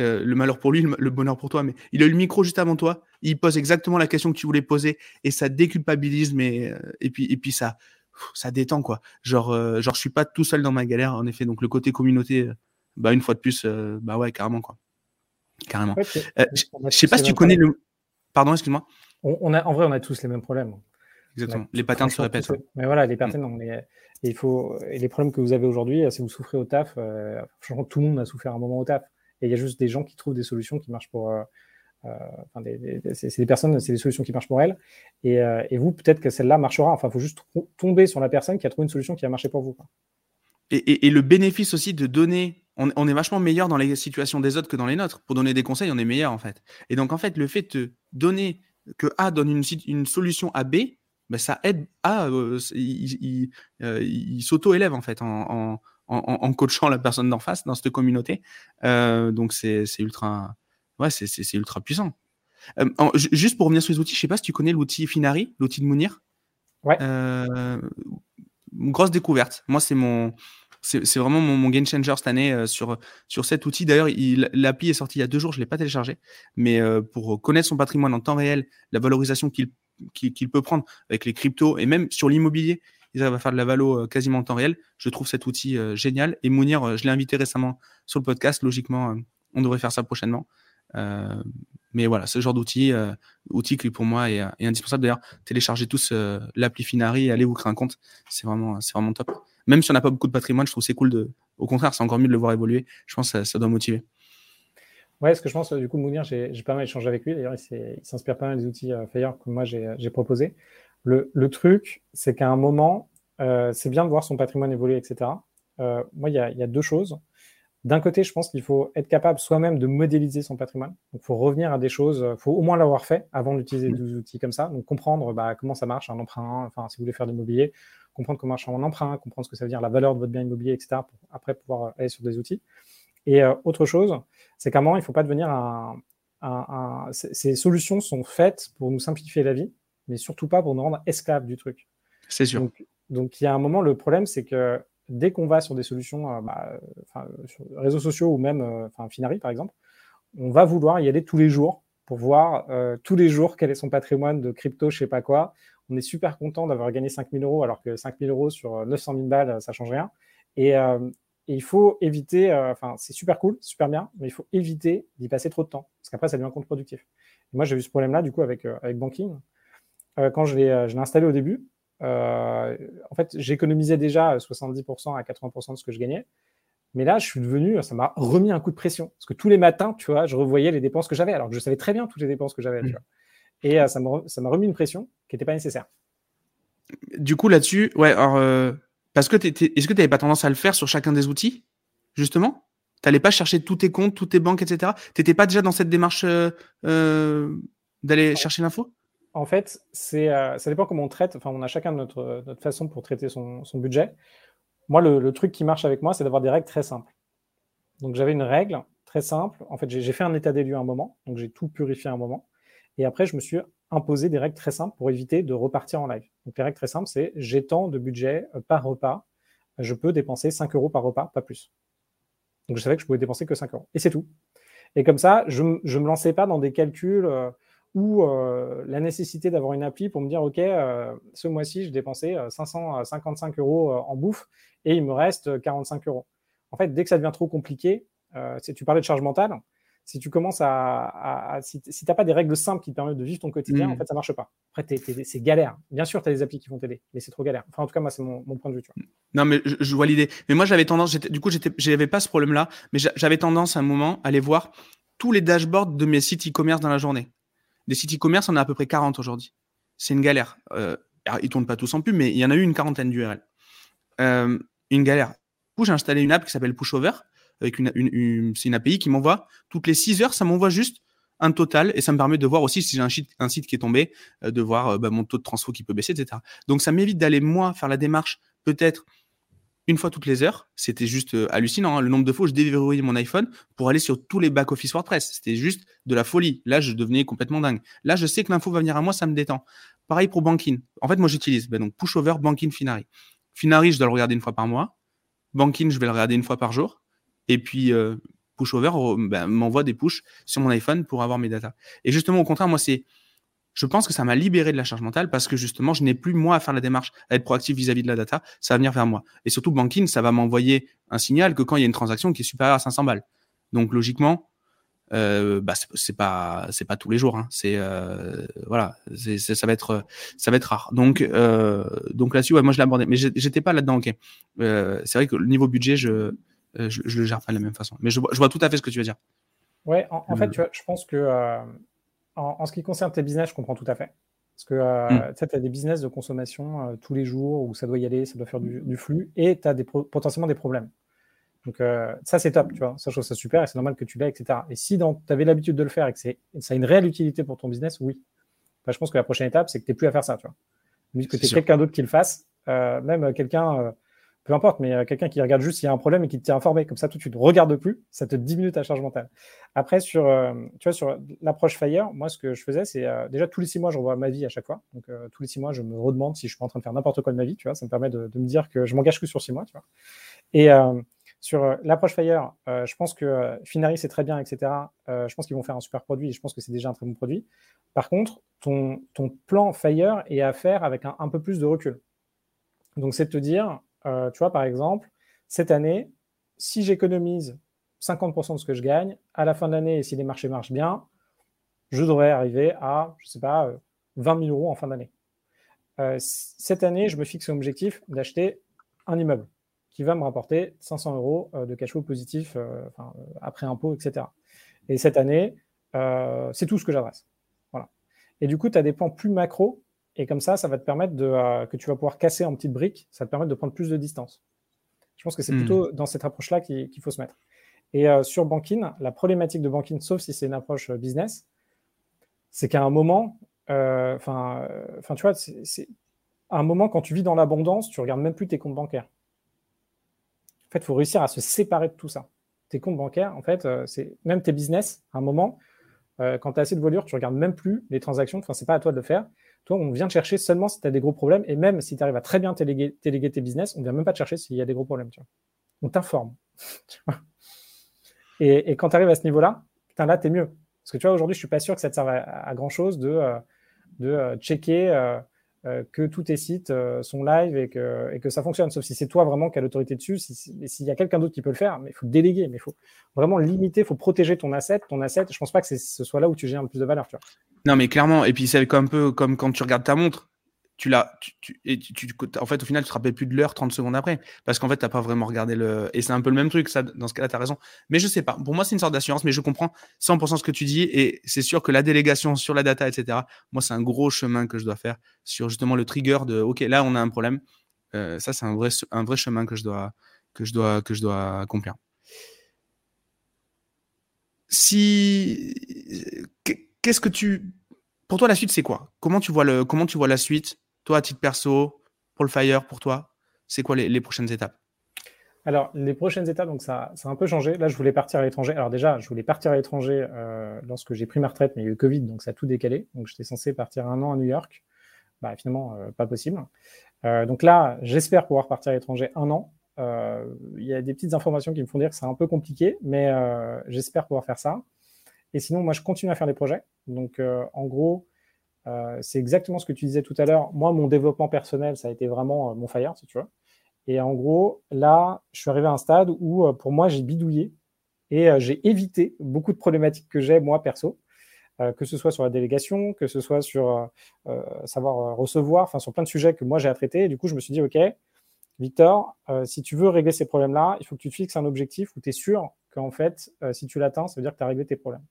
Euh, le malheur pour lui, le, bonheur pour toi, mais il a eu le micro juste avant toi, il pose exactement la question que tu voulais poser et ça déculpabilise, mais euh, et puis et puis ça ça détend quoi. Genre euh, genre je suis pas tout seul dans ma galère en effet, donc le côté communauté, bah une fois de plus, bah ouais carrément quoi, carrément. je sais pas si tu connais le, pardon excuse-moi. On, a en vrai on a tous les mêmes problèmes. Exactement. Les patterns se répètent. Mais voilà, les patterns, on il faut, et les problèmes que vous avez aujourd'hui, si vous souffrez au taf, franchement, tout le monde a souffert un moment au taf. Et il y a juste des gens qui trouvent des solutions qui marchent pour. Euh, euh, c'est des personnes, c'est des solutions qui marchent pour elles. Et, euh, et vous, peut-être que celle-là marchera. Enfin, il faut juste tomber sur la personne qui a trouvé une solution qui a marché pour vous. Et, et, et, le bénéfice aussi de donner, on, on, est vachement meilleur dans les situations des autres que dans les nôtres. Pour donner des conseils, on est meilleur en fait. Et donc en fait, le fait de donner que A donne une, une solution à B, bah, ça aide à. il, s'auto-élève en fait en, en, coachant la personne d'en face dans cette communauté. donc c'est ultra, ouais, c'est ultra puissant. juste pour revenir sur les outils, je sais pas si tu connais l'outil Finari, l'outil de Mounir. Ouais. grosse découverte. Moi, c'est mon, c'est vraiment mon, game changer cette année sur, sur cet outil. D'ailleurs, l'appli est sorti il y a deux jours, je ne l'ai pas téléchargé, mais pour connaître son patrimoine en temps réel, la valorisation qu'il qu'il peut prendre avec les cryptos et même sur l'immobilier, ils arrivent faire de la valo quasiment en temps réel. Je trouve cet outil génial. Et Mounir, je l'ai invité récemment sur le podcast. Logiquement, on devrait faire ça prochainement. mais voilà, ce genre d'outil, outil qui pour moi est, indispensable. D'ailleurs, téléchargez tous l'appli Finari et allez vous créer un compte. C'est vraiment, c'est vraiment top. Même si on n'a pas beaucoup de patrimoine, je trouve c'est cool de. Au contraire, c'est encore mieux de le voir évoluer. Je pense que ça, doit motiver. Ouais, ce que je pense, du coup, Mounir, j'ai pas mal échangé avec lui. D'ailleurs, il s'inspire pas mal des outils euh, Fire que moi j'ai proposés. Le, le, truc, c'est qu'à un moment, euh, c'est bien de voir son patrimoine évoluer, etc. Euh, moi, il y, y, a deux choses. D'un côté, je pense qu'il faut être capable soi-même de modéliser son patrimoine. Il faut revenir à des choses, il faut au moins l'avoir fait avant d'utiliser mmh. des outils comme ça. Donc, comprendre bah, comment ça marche, un emprunt, enfin, si vous voulez faire de l'immobilier, comprendre comment marche un emprunt, comprendre ce que ça veut dire la valeur de votre bien immobilier, etc., pour après pouvoir aller sur des outils. Et euh, autre chose, c'est qu'à un moment, il ne faut pas devenir un, Ces solutions sont faites pour nous simplifier la vie, mais surtout pas pour nous rendre esclaves du truc. C'est sûr. Donc, il y a un moment, le problème, c'est que dès qu'on va sur des solutions, euh, bah, sur réseaux sociaux ou même euh, Finari, par exemple, on va vouloir y aller tous les jours pour voir tous les jours quel est son patrimoine de crypto, je sais pas quoi on est super content d'avoir gagné 5000 euros, alors que 5000 euros sur 900 euh, 000 balles, ça change rien. Et, euh, il faut éviter, euh, enfin, c'est super cool, super bien, mais il faut éviter d'y passer trop de temps, parce qu'après, ça devient contre-productif. moi, j'ai eu ce problème-là, du coup, avec, avec Banking. quand je l'ai installé au début, en fait, j'économisais déjà 70% à 80% de ce que je gagnais. Mais là, je suis devenu, ça m'a remis un coup de pression. Parce que tous les matins, tu vois, je revoyais les dépenses que j'avais, alors que je savais très bien toutes les dépenses que j'avais. Mmh. Et ça m'a remis une pression qui n'était pas nécessaire. Du coup, là-dessus, ouais, alors, euh, parce que est-ce que tu n'avais pas tendance à le faire sur chacun des outils, justement? Tu n'allais pas chercher tous tes comptes, toutes tes banques, etc. Tu n'étais pas déjà dans cette démarche euh, euh, d'aller chercher l'info? En fait, c'est, ça dépend comment on traite. Enfin, on a chacun notre, notre façon pour traiter son, budget. Moi, le, le, truc qui marche avec moi, c'est d'avoir des règles très simples. Donc, j'avais une règle très simple. En fait, j'ai fait un état des lieux à un moment. Donc, j'ai tout purifié à un moment. Et après, je me suis imposer des règles très simples pour éviter de repartir en live. Donc, les règles très simples, c'est j'ai tant de budget euh, par repas, je peux dépenser 5 euros par repas, pas plus. Donc, je savais que je pouvais dépenser que 5 euros. Et c'est tout. Et comme ça, je ne me lançais pas dans des calculs euh, ou euh, la nécessité d'avoir une appli pour me dire, OK, ce mois-ci, je dépensais 555 euros en bouffe et il me reste 45 euros. En fait, dès que ça devient trop compliqué, tu parlais de charge mentale, si tu commences à, si, tu n'as pas des règles simples qui te permettent de vivre ton quotidien, en mm. fait, ça marche pas. Après, c'est galère. Bien sûr, tu as des applis qui vont t'aider, mais c'est trop galère. Enfin, en tout cas, moi, c'est mon, point de vue. Non, mais je, vois l'idée. Mais moi, j'avais tendance, du coup, j'avais pas ce problème-là, mais j'avais tendance à un moment à aller voir tous les dashboards de mes sites e-commerce dans la journée. Des sites e-commerce, on a à peu près 40 aujourd'hui. C'est une galère. Euh, ils tournent pas tous en pub, mais il y en a eu une quarantaine d'URL. Euh, une galère. Du coup, j'ai installé une app qui s'appelle Pushover avec une, une, c'est une API qui m'envoie toutes les 6 heures, ça m'envoie juste un total et ça me permet de voir aussi si j'ai un site, un site qui est tombé, euh, de voir euh, bah, mon taux de transfo qui peut baisser, etc. Donc ça m'évite d'aller moi faire la démarche peut-être une fois toutes les heures. C'était juste euh, hallucinant. Hein. Le nombre de fois où je déverrouillais mon iPhone pour aller sur tous les back-office WordPress. C'était juste de la folie. Là, je devenais complètement dingue. Là, je sais que l'info va venir à moi, ça me détend. Pareil pour Banking. En fait, moi, j'utilise ben, donc Pushover, Banking, Finari. Finari, je dois le regarder une fois par mois. Banking, je vais le regarder une fois par jour. Et puis, euh, Pushover ben, m'envoie des push sur mon iPhone pour avoir mes datas. Et justement, au contraire, moi, c'est, je pense que ça m'a libéré de la charge mentale parce que justement, je n'ai plus moi à faire la démarche, à être proactif vis-à-vis de la data. Ça va venir vers moi. Et surtout, Banking, ça va m'envoyer un signal que quand il y a une transaction qui est supérieure à 500 balles. Donc, logiquement, euh, bah, c'est pas c'est pas tous les jours hein. c'est euh, voilà ça va être ça va être rare donc euh, donc là-dessus moi je abordé mais j'étais pas là-dedans ok euh, c'est vrai que le niveau budget je euh, je, le gère pas de la même façon. Mais je, vois tout à fait ce que tu veux dire. Ouais, en, fait, tu vois, je pense que euh, en, ce qui concerne tes business, je comprends tout à fait. Parce que euh, hmm. tu as des business de consommation tous les jours où ça doit y aller, ça doit faire du, flux et tu as des potentiellement des problèmes. Donc ça, c'est top, tu vois. Ça, je trouve ça super et c'est normal que tu l'aies, etc. Et si tu avais l'habitude de le faire et que ça a une réelle utilité pour ton business, oui. je pense que la prochaine étape, c'est que tu n'es plus à faire ça, tu vois. Mais que tu quelqu'un d'autre qui le fasse, même quelqu'un peu importe, mais euh, quelqu'un qui regarde juste s'il y a un problème et qui te tient informé. Comme ça, tout de suite, regarde plus, ça te diminue ta charge mentale. Après, sur, euh, tu vois, sur l'approche Fire, moi, ce que je faisais, c'est euh, déjà tous les six mois, je revois ma vie à chaque fois. Donc, tous les six mois, je me redemande si je suis pas en train de faire n'importe quoi de ma vie, tu vois. Ça me permet de, me dire que je m'engage que sur six mois, tu vois. Et sur l'approche Fire, je pense que Finari, c'est très bien, etc. je pense qu'ils vont faire un super produit et je pense que c'est déjà un très bon produit. Par contre, ton, ton plan Fire est à faire avec un, un peu plus de recul. Donc, c'est de te dire, euh, tu vois, par exemple, cette année, si j'économise 50% de ce que je gagne, à la fin de l'année, si les marchés marchent bien, je devrais arriver à, je ne sais pas, 20 euh, 000 euros en fin d'année. Euh, cette année, je me fixe l'objectif d'acheter un immeuble qui va me rapporter 500 euros de cash flow positif après impôt, etc. Et cette année, c'est tout ce que j'adresse. Voilà. Et du coup, tu as des plans plus macro et comme ça, ça va te permettre de, euh, que tu vas pouvoir casser en petites briques, ça va te permettre de prendre plus de distance. Je pense que c'est hmm. plutôt dans cette approche-là qu'il faut se mettre. Et euh, sur Banking, la problématique de Banking, sauf si c'est une approche euh, business, c'est qu'à un moment, enfin, tu vois, c'est à un moment quand tu vis dans l'abondance, tu regardes même plus tes comptes bancaires. En fait, il faut réussir à se séparer de tout ça. Tes comptes bancaires, en fait, c'est même tes business. À un moment, quand tu as assez de voilure, tu regardes même plus les transactions. Enfin, c'est pas à toi de le faire. Toi, on vient te chercher seulement si tu as des gros problèmes. Et même si tu arrives à très bien déléguer, tes business, on vient même pas te chercher s'il y a des gros problèmes. On t'informe. <laughs> et, quand tu arrives à ce niveau-là, là, tu mieux. Parce que tu vois, aujourd'hui, je suis pas sûr que ça te serve à, grand-chose de, euh, de euh, checker euh, que tous tes sites euh, sont live et que, et que ça fonctionne. Sauf si c'est toi vraiment qui as l'autorité dessus. S'il y a quelqu'un d'autre qui peut le faire, mais il faut déléguer, mais il faut vraiment limiter, il faut protéger ton asset. Ton asset, je pense pas que ce soit là où tu gères le plus de valeur. Tu vois. Non, mais clairement. Et puis c'est un peu comme quand tu regardes ta montre tu l'as, tu, tu, en fait, au final, tu te rappelles plus de l'heure 30 secondes après. Parce qu'en fait, tu n'as pas vraiment regardé le. Et c'est un peu le même truc, ça, dans ce cas-là, tu as raison. Mais je sais pas. Pour moi, c'est une sorte d'assurance, mais je comprends 100% ce que tu dis. Et c'est sûr que la délégation sur la data, etc., moi, c'est un gros chemin que je dois faire sur justement le trigger de OK, là, on a un problème. Euh, ça, c'est un vrai, un vrai chemin que je dois, que je dois, que je dois accomplir. Si. Qu'est-ce que tu. Pour toi, la suite, c'est quoi? Comment tu, vois le, comment tu vois la suite? Toi, à titre perso, pour le Fire, pour toi, c'est quoi les, prochaines étapes? Alors, les prochaines étapes, donc ça, ça, a un peu changé. Là, je voulais partir à l'étranger. Alors déjà, je voulais partir à l'étranger euh, lorsque j'ai pris ma retraite, mais il y a eu Covid, donc ça a tout décalé. Donc, j'étais censé partir un an à New York. Bah, finalement, euh, pas possible. Euh, donc là, j'espère pouvoir partir à l'étranger un an. Il y a des petites informations qui me font dire que c'est un peu compliqué, mais j'espère pouvoir faire ça. Et sinon, moi, je continue à faire des projets. Donc, en gros, euh, c'est exactement ce que tu disais tout à l'heure. Moi, mon développement personnel, ça a été vraiment euh, mon fire, si tu veux. Et en gros, là, je suis arrivé à un stade où, euh, pour moi, j'ai bidouillé et j'ai évité beaucoup de problématiques que j'ai, moi, perso, que ce soit sur la délégation, que ce soit sur savoir recevoir, enfin, sur plein de sujets que moi, j'ai à traiter. Et du coup, je me suis dit, OK, Victor, si tu veux régler ces problèmes-là, il faut que tu te fixes un objectif où tu es sûr qu'en fait, si tu l'atteins, ça veut dire que tu as réglé tes problèmes.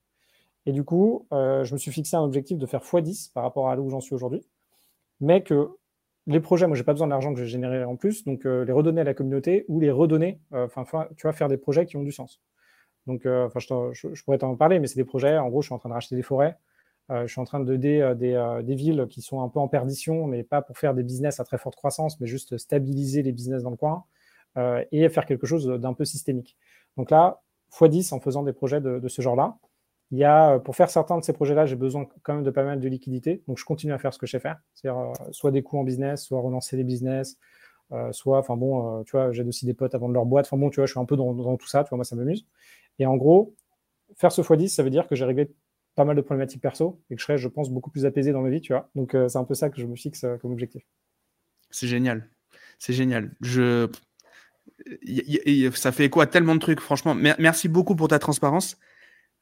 Et du coup, euh, je me suis fixé un objectif de faire x10 par rapport à là où j'en suis aujourd'hui. Mais que les projets, moi, j'ai pas besoin de l'argent que j'ai généré en plus, donc euh, les redonner à la communauté ou les redonner, euh, enfin, tu vois, faire des projets qui ont du sens. Donc, enfin, je, pourrais t'en parler, mais c'est des projets. En gros, je suis en train de racheter des forêts. je suis en train de aider des, villes qui sont un peu en perdition, mais pas pour faire des business à très forte croissance, mais juste stabiliser les business dans le coin et faire quelque chose d'un peu systémique. Donc là, x10 en faisant des projets de ce genre-là. Il y a, euh, pour faire certains de ces projets-là, j'ai besoin quand même de pas mal de liquidités. Donc, je continue à faire ce que je sais faire. C'est-à-dire, euh, soit des coûts en business, soit relancer des business, euh, soit, enfin bon, tu vois, j'aide aussi des potes à vendre leur boîte. Enfin bon, tu vois, je suis un peu dans, tout ça. Tu vois, moi, ça m'amuse. Et en gros, faire ce x10, ça veut dire que j'ai réglé pas mal de problématiques perso et que je serai, je pense, beaucoup plus apaisé dans ma vie, tu vois. Donc, c'est un peu ça que je me fixe comme objectif. C'est génial. C'est génial. Je... ça fait écho à tellement de trucs, franchement. Merci beaucoup pour ta transparence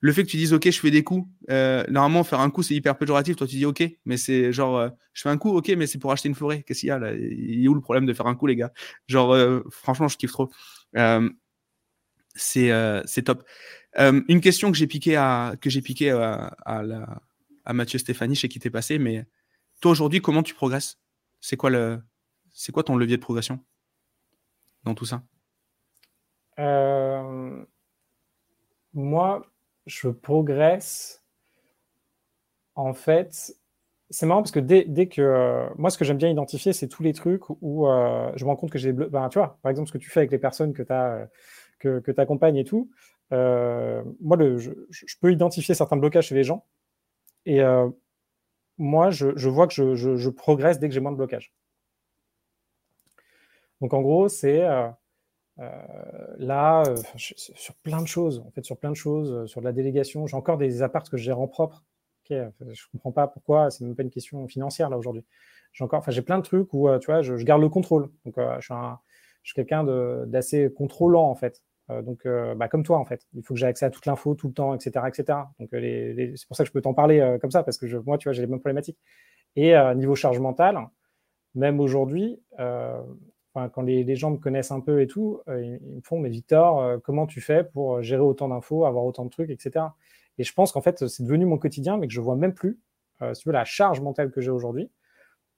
le fait que tu dises ok je fais des coups euh, normalement faire un coup c'est hyper péjoratif. Toi tu dis ok mais c'est genre euh, je fais un coup ok mais c'est pour acheter une forêt. Qu'est-ce qu'il y a là? Il est où le problème de faire un coup les gars? Genre euh, franchement je kiffe trop. C'est c'est top. Une question que j'ai piqué à que j'ai piqué à, à, Mathieu Stéphanie chez qui t'es passé mais toi aujourd'hui comment tu progresses? C'est quoi le c'est quoi ton levier de progression dans tout ça? Moi je progresse en fait c'est marrant parce que dès, dès que. Euh, moi, ce que j'aime bien identifier, c'est tous les trucs où euh, je me rends compte que j'ai. Ben, tu vois, par exemple, ce que tu fais avec les personnes que tu euh, que, que accompagnes et tout. moi, le, je, je, peux identifier certains blocages chez les gens. Et moi, je, je, vois que je, je, progresse dès que j'ai moins de blocages. Donc, en gros, c'est. Là, sur plein de choses, en fait, sur plein de choses, sur de la délégation, j'ai encore des apparts que je gère en propre je comprends pas pourquoi, c'est même pas une question financière là aujourd'hui. J'ai encore, enfin, j'ai plein de trucs où, euh, tu vois, je, garde le contrôle. Donc, euh, je suis, quelqu'un d'assez contrôlant en fait. Euh, donc, bah, comme toi en fait, il faut que j'ai accès à toute l'info tout le temps, etc., etc. Donc, c'est pour ça que je peux t'en parler comme ça parce que je, moi, tu vois, j'ai les mêmes problématiques. Et niveau charge mentale, même aujourd'hui, quand les, gens me connaissent un peu et tout, ils, ils, me font, mais Victor, comment tu fais pour gérer autant d'infos, avoir autant de trucs, etc. Et je pense qu'en fait, c'est devenu mon quotidien, mais que je vois même plus, euh, la charge mentale que j'ai aujourd'hui.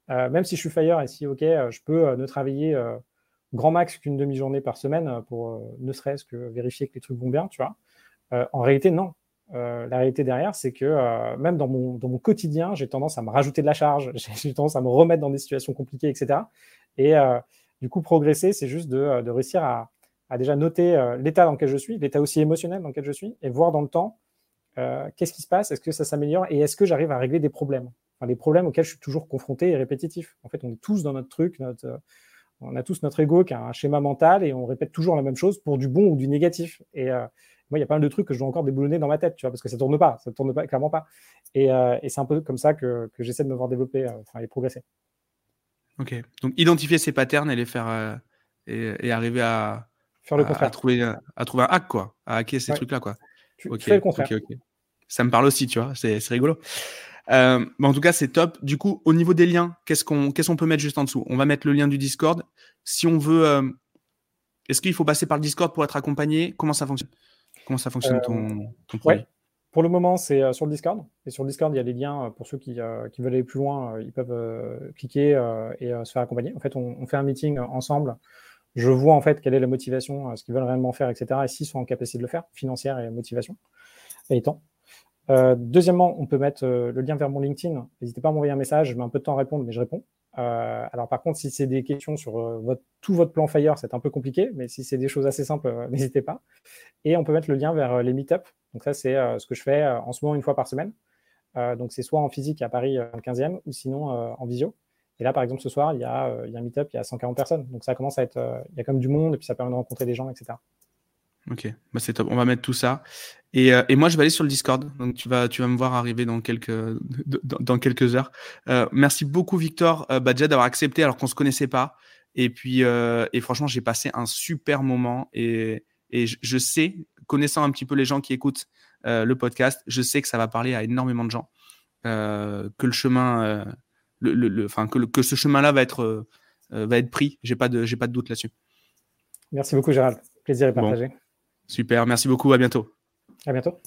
Euh, même si je suis fire et si, OK, euh, je peux ne travailler grand max qu'une demi-journée par semaine pour ne serait-ce que vérifier que les trucs vont bien, tu vois. en réalité, non. la réalité derrière, c'est que même dans mon, dans mon quotidien, j'ai tendance à me rajouter de la charge, <laughs> j'ai tendance à me remettre dans des situations compliquées, etc. Et du coup, progresser, c'est juste de, de réussir à, déjà noter l'état dans lequel je suis, l'état aussi émotionnel dans lequel je suis, et voir dans le temps euh, qu'est-ce qui se passe Est-ce que ça s'améliore Et est-ce que j'arrive à régler des problèmes Des problèmes auxquels je suis toujours confronté et répétitif. En fait, on est tous dans notre truc, euh, on a tous notre ego qui a un schéma mental et on répète toujours la même chose pour du bon ou du négatif. Et euh, moi, il y a pas mal de trucs que je dois encore déboulonner dans ma tête, tu vois, parce que ça tourne pas, ça tourne pas, clairement pas. Et, c'est un peu comme ça que, j'essaie de me voir développer, et progresser. Ok. Donc, identifier ces patterns et les faire et, arriver à faire le contraire, à, trouver, à trouver un hack, quoi, à hacker ces trucs-là, quoi. Tu, fais le contraire. Ça me parle aussi, tu vois, c'est rigolo. Euh, en tout cas, c'est top. Du coup, au niveau des liens, qu'est-ce qu'on qu'est-ce qu'on peut mettre juste en dessous? On va mettre le lien du Discord. Si on veut, euh, est-ce qu'il faut passer par le Discord pour être accompagné? Comment ça fonctionne? Comment ça fonctionne ton, euh, ton projet? Pour le moment, c'est sur le Discord. Et sur le Discord, il y a les liens pour ceux qui, qui veulent aller plus loin. ils peuvent cliquer et se faire accompagner. En fait, on, on, fait un meeting ensemble. Je vois en fait quelle est la motivation, ce qu'ils veulent réellement faire, etc. Et s'ils sont en capacité de le faire, financière et motivation et temps. Euh, deuxièmement, on peut mettre euh, le lien vers mon LinkedIn. N'hésitez pas à m'envoyer un message, je mets un peu de temps à répondre, mais je réponds. Euh, alors par contre, si c'est des questions sur votre, tout votre plan Fire, c'est un peu compliqué, mais si c'est des choses assez simples, <laughs> n'hésitez pas. Et on peut mettre le lien vers les meet-up. Donc ça, c'est ce que je fais en ce moment une fois par semaine. donc c'est soit en physique à Paris, le 15e, ou sinon en visio. Et là, par exemple, ce soir, il y a, il y a un meet-up, il y a 140 personnes. Donc ça commence à être, il y a comme du monde, et puis ça permet de rencontrer des gens, etc. Ok, bah c'est top. On va mettre tout ça. Et, euh, et, moi, je vais aller sur le Discord. Donc, tu vas, tu vas me voir arriver dans quelques, dans, dans quelques heures. Euh, merci beaucoup, Victor euh, Badja, d'avoir accepté alors qu'on se connaissait pas. Et puis, euh, et franchement, j'ai passé un super moment. Et, et je, sais, connaissant un petit peu les gens qui écoutent le podcast, je sais que ça va parler à énormément de gens. que le chemin, le, que, que ce chemin-là va être, va être pris. J'ai pas de, j'ai pas de doute là-dessus. Merci beaucoup, Gérald. Plaisir est partagé. Super, merci beaucoup, à bientôt. À bientôt.